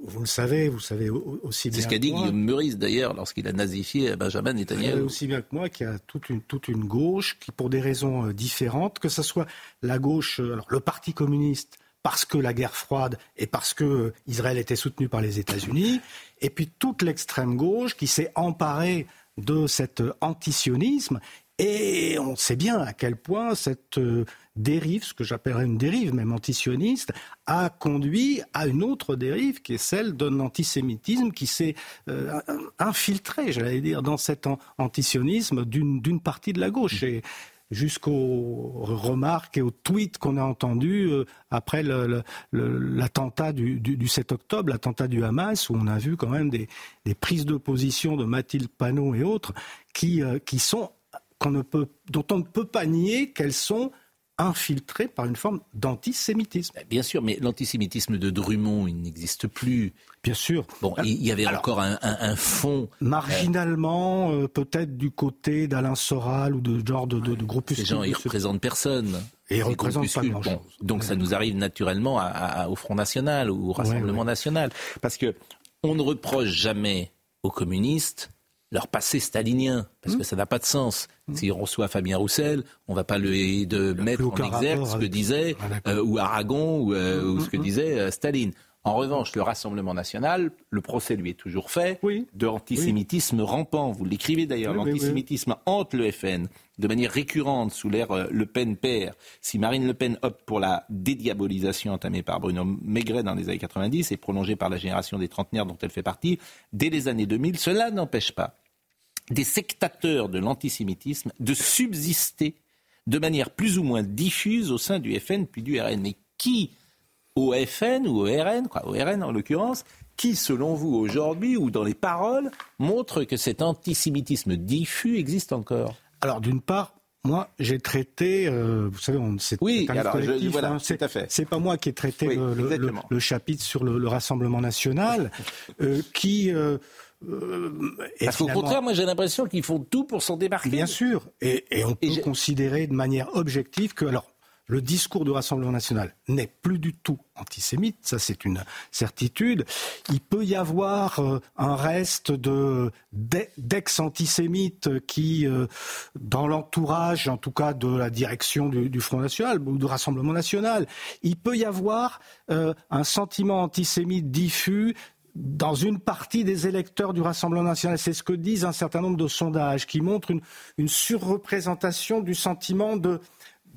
vous le savez, vous savez aussi bien. C'est ce qu'a dit Guillaume Meurice d'ailleurs lorsqu'il a nazifié Benjamin Netanyahu. aussi bien que moi qu'il y a toute une, toute une gauche qui, pour des raisons euh, différentes, que ce soit la gauche, euh, alors le Parti communiste, parce que la guerre froide et parce que euh, Israël était soutenu par les États-Unis, et puis toute l'extrême gauche qui s'est emparée de cet antisionisme. Et on sait bien à quel point cette dérive, ce que j'appellerais une dérive même antisioniste, a conduit à une autre dérive qui est celle d'un antisémitisme qui s'est euh, infiltré, j'allais dire, dans cet antisionisme d'une partie de la gauche. Et, jusqu'aux remarques et aux tweets qu'on a entendus euh, après l'attentat du, 7 octobre, l'attentat du Hamas, où on a vu quand même des, prises de position de Mathilde Panot et autres euh, qui sont qu'on ne peut, dont on ne peut pas nier qu'elles sont infiltré par une forme d'antisémitisme. Bien sûr, mais l'antisémitisme de Drummond, il n'existe plus. Bien sûr. Bon, il y avait encore un, fond. Marginalement, euh, peut-être du côté d'Alain Soral ou de genre de, de, de groupuscules. Ces gens, ils représentent personne. Et ils représentent pas grand chose. donc ça nous arrive naturellement au Front National ou au Rassemblement National. Parce que on ne reproche jamais aux communistes leur passé stalinien, parce que hmm. ça n'a pas de sens. Hmm. Si on reçoit Fabien Roussel, on ne va pas le, de mettre en exergue ce que disait, ah, euh, ou Aragon, ou, euh, hmm, ce que disait euh, Staline. En revanche, le Rassemblement national, le procès lui est toujours fait de antisémitisme rampant. Vous l'écrivez d'ailleurs, l'antisémitisme hante le FN de manière récurrente sous l'ère euh, Le Pen-Père. Si Marine Le Pen opte pour la dédiabolisation entamée par Bruno Maigret dans les années 90 et prolongée par la génération des trentenaires dont elle fait partie, dès les années 2000, cela n'empêche pas des sectateurs de l'antisémitisme de subsister de manière plus ou moins diffuse au sein du FN puis du RN. Mais qui au FN ou au RN, quoi, au RN en l'occurrence, qui, selon vous, aujourd'hui ou dans les paroles, montre que cet antisémitisme diffus existe encore? Alors, d'une part, moi, j'ai traité, euh, vous savez, c'est oui, un alors, collectif. voilà, hein, c'est pas moi qui ai traité le, chapitre sur le, Rassemblement national, euh, qui. Euh, Parce qu'au contraire, moi j'ai l'impression qu'ils font tout pour s'en débarquer. Bien sûr, et, on peut considérer de manière objective que, alors, le discours du Rassemblement national n'est plus du tout antisémite, ça c'est une certitude. Il peut y avoir euh, un reste de d'ex-antisémites qui, euh, dans l'entourage, en tout cas de la direction du, Front National ou du Rassemblement National, il peut y avoir euh, un sentiment antisémite diffus dans une partie des électeurs du Rassemblement national. C'est ce que disent un certain nombre de sondages qui montrent une surreprésentation du sentiment de,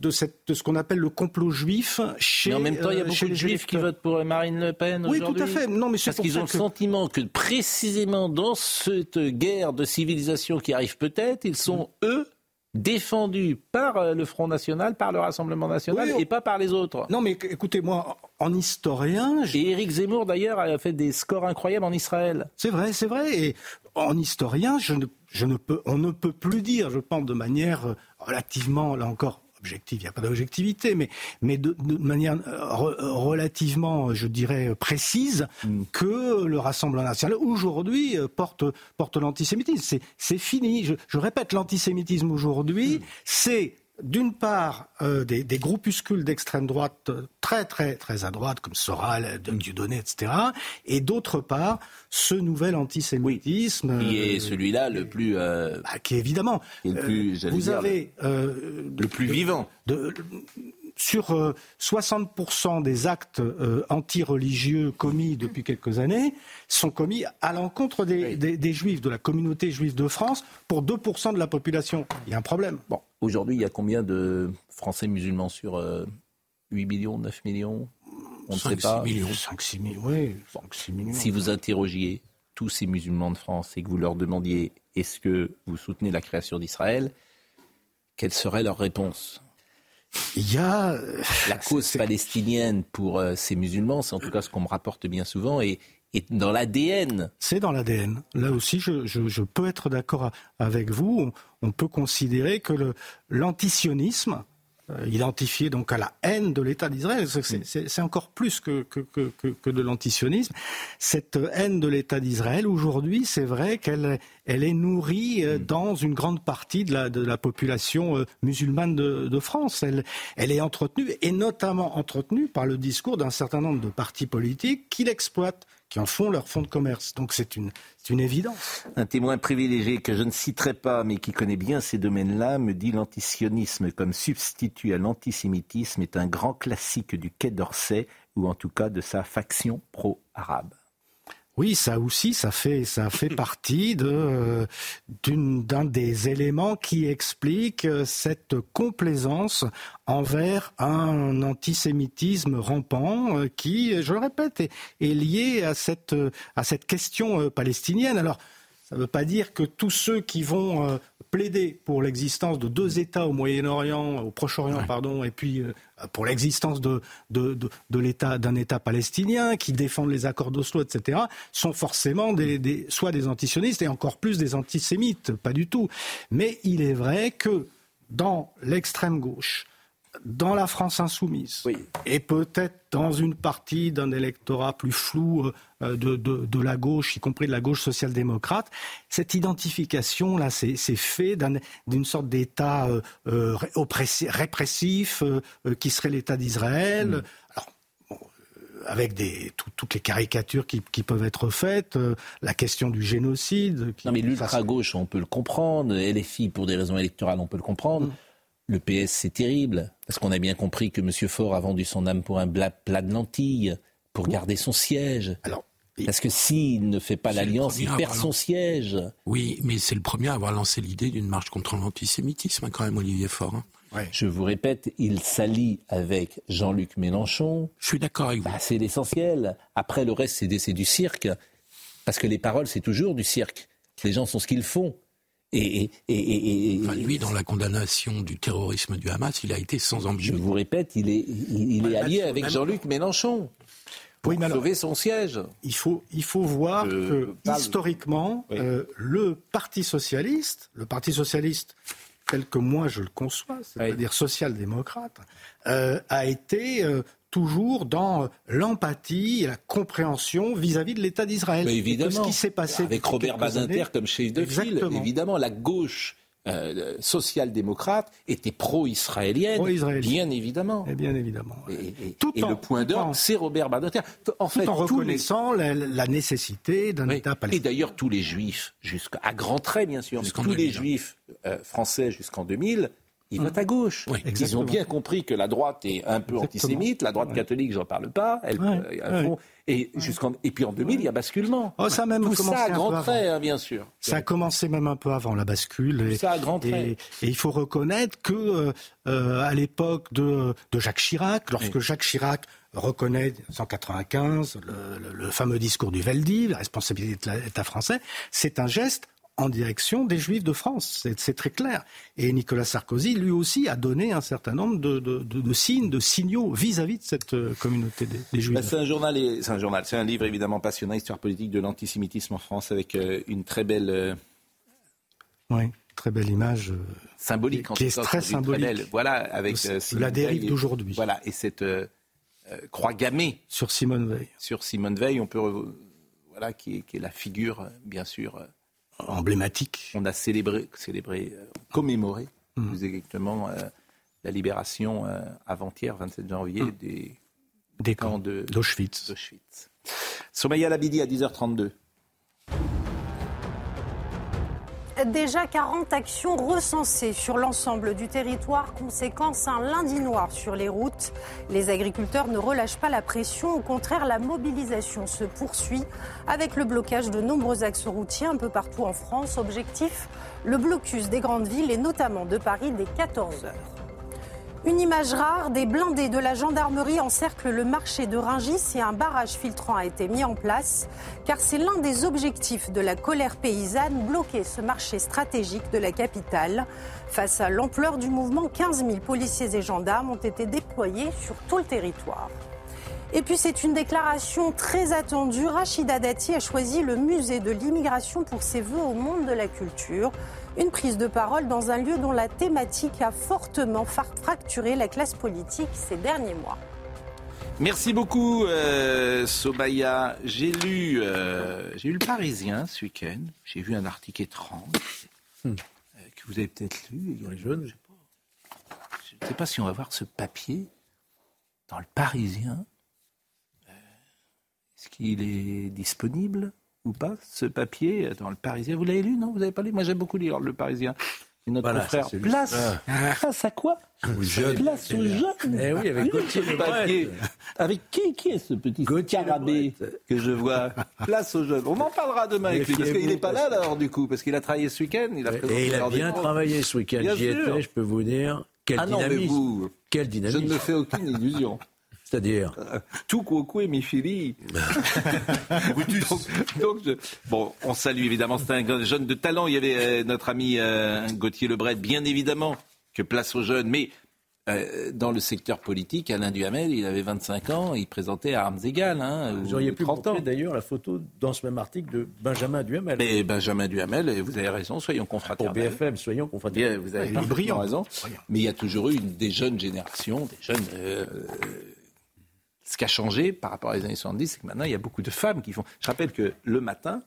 de, ce qu'on appelle le complot juif chez Mais en même temps, il y a euh, beaucoup de juifs qui votent pour Marine Le Pen Oui, tout à fait. Non, mais Parce qu'ils ont le sentiment que précisément dans cette guerre de civilisation qui arrive peut-être, ils sont, eux, défendus par euh, le Front National, par le Rassemblement National et pas par les autres. Non, mais écoutez-moi, en historien... Et Éric Zemmour, d'ailleurs, a fait des scores incroyables en Israël. C'est vrai, c'est vrai. Et en historien, je ne, je ne peux, on ne peut plus dire, je pense, de manière euh, relativement, là encore, objective, il n'y a pas d'objectivité, mais, mais de, manière euh, relativement, je dirais, précise, mm. que le Rassemblement national, aujourd'hui, euh, porte, porte l'antisémitisme. C'est fini. Je, je répète, l'antisémitisme aujourd'hui, mm. c'est d'une part, euh, des, groupuscules d'extrême droite euh, très, très, très à droite, comme Soral, Dieudonné, etc. Et d'autre part, ce nouvel antisémitisme. qui est euh, celui-là le plus. Bah, qui est évidemment. le plus, vous avez. le plus vivant. Sur 60% des actes anti-religieux commis depuis quelques années sont commis à l'encontre des, des, juifs, de la communauté juive de France, pour 2% de la population. Il y a un problème. Bon. Aujourd'hui, il y a combien de Français musulmans sur 8 euh, millions, 9 millions? On ne sait pas. 6 millions. 5, 6 millions, oui. 5, 6 millions. Si vous interrogiez tous ces musulmans de France et que vous leur demandiez est-ce que vous soutenez la création d'Israël, quelle serait leur réponse? Il y a la cause palestinienne pour euh, ces musulmans, c'est en tout cas ce qu'on me rapporte bien souvent, et, est dans l'ADN. C'est dans l'ADN. Là aussi, je, je, je peux être d'accord avec vous. On, peut considérer que l'antisionisme, identifié donc à la haine de l'État d'Israël, c'est encore plus que, que, que, que de l'antisionisme. Cette haine de l'État d'Israël, aujourd'hui, c'est vrai qu'elle elle est nourrie euh, mm. dans une grande partie de la, de la population euh, musulmane de, de, France. Elle, elle est entretenue, et notamment entretenue par le discours d'un certain nombre de partis politiques qui l'exploitent qui en font leur fonds de commerce. Donc c'est une, évidence. Un témoin privilégié que je ne citerai pas, mais qui connaît bien ces domaines-là, me dit l'antisionisme comme substitut à l'antisémitisme est un grand classique du Quai d'Orsay, ou en tout cas de sa faction pro-arabe. Oui, ça aussi, ça fait, ça fait partie de, d'un des éléments qui explique cette complaisance envers un antisémitisme rampant euh, qui, je le répète, est, lié à cette, à cette question euh, palestinienne. Alors, ça ne veut pas dire que tous ceux qui vont euh, plaider pour l'existence de deux États au Moyen-Orient, au Proche-Orient, pardon, et puis euh, pour l'existence de, de, de, l'État, d'un État palestinien, qui défendent les accords d'Oslo, etc., sont forcément des, des, soit des antisionistes et encore plus des antisémites, pas du tout. Mais il est vrai que dans l'extrême gauche, dans la France insoumise, et peut-être dans une partie d'un électorat plus flou euh, de, de, la gauche, y compris de la gauche social-démocrate, cette identification-là, c'est fait d'une sorte d'État euh, euh répressif euh, qui serait l'État d'Israël. Mm. avec des, toutes les caricatures qui, qui peuvent être faites, la question du génocide. non, mais l'ultra-gauche, on peut le comprendre. LFI, pour des raisons électorales, on peut le comprendre. Mm. Le PS, c'est terrible, parce qu'on a bien compris que M. Faure a vendu son âme pour un plat de lentilles, pour garder son siège? Alors, parce que s'il ne fait pas l'alliance, il perd son siège. Oui, mais c'est le premier à avoir lancé l'idée d'une marche contre l'antisémitisme, quand même, Olivier Faure. Hein. Je vous répète, il s'allie avec Jean-Luc Mélenchon. Je suis d'accord avec vous. Bah, c'est l'essentiel. Après, le reste, c'est du cirque. Parce que les paroles, c'est toujours du cirque. Les gens sont ce qu'ils font. Et, lui, dans la condamnation du terrorisme du Hamas, il a été sans ambition. Je vous répète, il est, il, est allié avec Jean-Luc Mélenchon. Pour sauver son siège. Il faut, il faut voir que historiquement, euh, le Parti socialiste, le Parti socialiste tel que moi je le conçois, c'est-à-dire social-démocrate, euh, a été euh, toujours dans l'empathie et la compréhension vis-à-vis de l'État d'Israël. évidemment. ce qui s'est passé avec Robert Badinter comme chef de file, évidemment, la gauche euh, social-démocrate était pro-israélienne, bien évidemment. Et bien évidemment. Et, Tout le point d'or, c'est Robert Badinter. En fait, en reconnaissant la, nécessité d'un État palestinien. Et d'ailleurs, tous les juifs, à grands traits bien sûr, tous les juifs euh, français jusqu'en 2000, ils votent à gauche. ils ont bien compris que la droite est un peu antisémite, la droite catholique, j'en parle pas. Elle, et, jusqu'en, et puis en 2000, il y a basculement. Oh, ça a même Tout ça à grand trait, hein, bien sûr. Ça a commencé même un peu avant la bascule. Et, ça à grand trait. Et, il faut reconnaître que euh, à l'époque de, de, Jacques Chirac, lorsque Jacques Chirac reconnaît 195 le, le, fameux discours du Veldi, la responsabilité de l'État français, c'est un geste en direction des Juifs de France. C'est très clair. Et Nicolas Sarkozy, lui aussi, a donné un certain nombre de, signes, de signaux vis-à-vis de cette euh, communauté des, Juifs. Bah, c'est un journal, c'est un journal, c'est un livre évidemment passionnant, histoire politique de l'antisémitisme en France, avec euh, une très belle. Euh, oui, très belle image. symbolique, qui, est très symbolique. Voilà, avec la dérive d'aujourd'hui. Voilà, et cette croix gammée sur Simone Veil. Sur Simone Veil, on peut voilà, qui est la figure, bien sûr emblématique. On a célébré, célébré euh, commémoré mm. plus exactement euh, la libération euh, avant-hier, 27 janvier, mm. des, des camps d'Auschwitz. d'Auschwitz. Somaya Labidi à 10h32. Déjà 40 actions recensées sur l'ensemble du territoire. Conséquence, un lundi noir sur les routes. Les agriculteurs ne relâchent pas la pression. Au contraire, la mobilisation se poursuit avec le blocage de nombreux axes routiers un peu partout en France. Objectif, le blocus des grandes villes et notamment de Paris dès 14 heures. Une image rare, des blindés de la gendarmerie encerclent le marché de Ringis et un barrage filtrant a été mis en place, car c'est l'un des objectifs de la colère paysanne, bloquer ce marché stratégique de la capitale. Face à l'ampleur du mouvement, 15 000 policiers et gendarmes ont été déployés sur tout le territoire. Et puis c'est une déclaration très attendue. Rachida Dati a choisi le musée de l'immigration pour ses vœux au monde de la culture. Une prise de parole dans un lieu dont la thématique a fortement fracturé la classe politique ces derniers mois. Merci beaucoup, euh, Sobaya. J'ai lu, euh, j'ai lu Le Parisien ce week-end. J'ai vu un article étrange hmm. euh, que vous avez peut-être lu. Dans les jeunes, je ne sais pas si on va voir ce papier dans Le Parisien. Est-ce qu'il est disponible? Ou pas, ce papier dans le Parisien. Vous l'avez lu, non? Vous n'avez pas lu? Moi, j'aime beaucoup lire le Parisien. Et notre frère, place, place à quoi? Place aux jeunes. Eh oui, avec Gauthier papier. Avec qui, qui est ce petit carabé que je vois? Place aux jeunes. On en parlera demain avec lui, parce qu'il n'est pas là alors du coup, parce qu'il a travaillé ce week-end. Il a Et il a bien travaillé ce week-end. J'y étais, je peux vous dire. Quel ah dynamisme. vous, Quel dynamisme. Je ne me fais aucune illusion. C'est-à-dire Tout et donc, donc bon, on salue évidemment, c'est un jeune de talent. Il y avait euh, notre ami euh, Gauthier Lebret, bien évidemment, que place aux jeunes. Mais euh, dans le secteur politique, Alain Duhamel, il avait 25 ans, il présentait à armes égales. Hein, vous auriez pu montrer d'ailleurs la photo dans ce même article de Benjamin Duhamel. Mais Benjamin Duhamel, vous avez raison, soyons confraternels. Pour BFM, soyons confraternels. Vous avez brillant raison. Mais il y a toujours eu une, des jeunes générations, des jeunes ce qui a changé par rapport les années 70, c'est que maintenant, il y a beaucoup de femmes qui font. Je rappelle que le matin,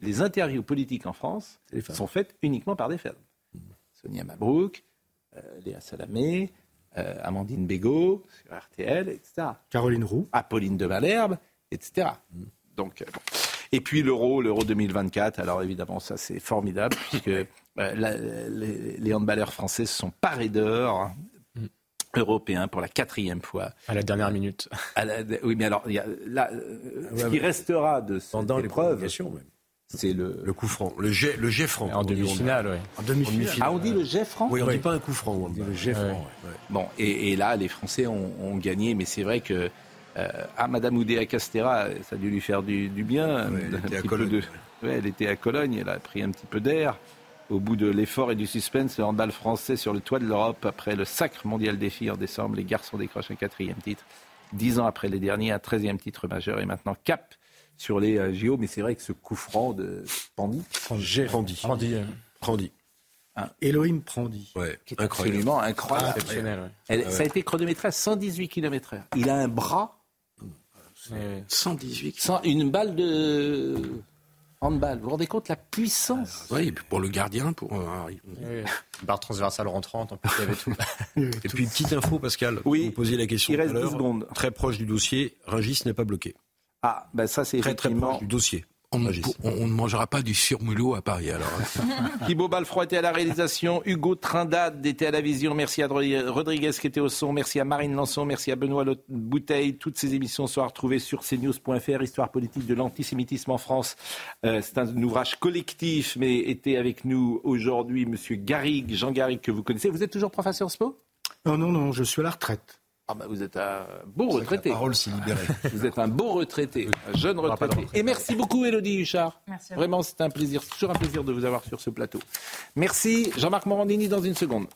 les interviews politiques en France sont faites uniquement par des femmes. Sonia Mabrouk, euh, Léa Salamé, euh, Amandine Bégaud sur RTL, etc. Caroline Roux. Apolline de Malherbe, etc. Donc, euh, Et puis l'euro, l'euro 2024, alors évidemment, ça c'est formidable, puisque les, les handballeurs français sont parés d'or européen pour la quatrième fois. À la dernière minute. oui, mais alors, il y a, là, ce qui restera de cette Pendant épreuve, c'est le... le coup franc, le jet, le jet franc. En demi-finale, oui. En demi-finale. Ah, on dit le jet franc Oui, on ne dit pas un coup franc, on dit le jet franc. Bon, et, et, là, les Français ont, ont gagné, mais c'est vrai que euh, ah, Madame Oudéa Castera, ça a dû lui faire du, du bien. elle, était à Cologne. Elle était à Cologne, elle a pris un petit peu d'air. Au bout de l'effort et du suspense, le handball français sur le toit de l'Europe, après le sacre mondial défi en décembre, les garçons décrochent un quatrième titre. Dix ans après les derniers, un treizième titre majeur et maintenant cap sur les euh, JO. Mais c'est vrai que ce coup franc de Pandy, J'ai Prandi. Prandi. Hein Elohim Prandi. Ouais, qui est absolument incroyable. Ça a été chronométré à 118 km/h. Il a un bras. 118 Une balle de handball. Vous vous rendez compte la puissance Oui, et puis pour le gardien, pour. Oui, barre transversale rentrante, en plus, il y avait tout. et puis, petite info, Pascal. Oui. Vous posiez la question. Il reste tout à l'heure. deux secondes. Très proche du dossier, Rungis n'est pas bloqué. Ah, ben ça, c'est Très, très effectivement. proche du dossier. On, Rungis. on- on ne mangera pas du surmulot à Paris alors. Thibaut Balfroy était à la réalisation, Hugo Trindade était à la vision, merci à Rodri- Rodriguez qui était au son, merci à Marine Lançon, merci à Benoît Bouteille. Toutes ces émissions sont à retrouver sur cnews.fr, Histoire politique de l'antisémitisme en France. Euh, c'est un ouvrage collectif, mais était avec nous aujourd'hui Monsieur Garrigue, Jean Garrigue que vous connaissez. Vous êtes toujours professeur à Sciences Po Non, non, non, je suis à la retraite. Ah bah vous êtes un beau retraité. La parole s'est libérée. Vous êtes un beau retraité, un jeune retraité. Et merci beaucoup, Elodie Huchard. Merci. Vraiment, c'est un plaisir, c'est toujours un plaisir de vous avoir sur ce plateau. Merci, Jean-Marc Morandini, dans une seconde.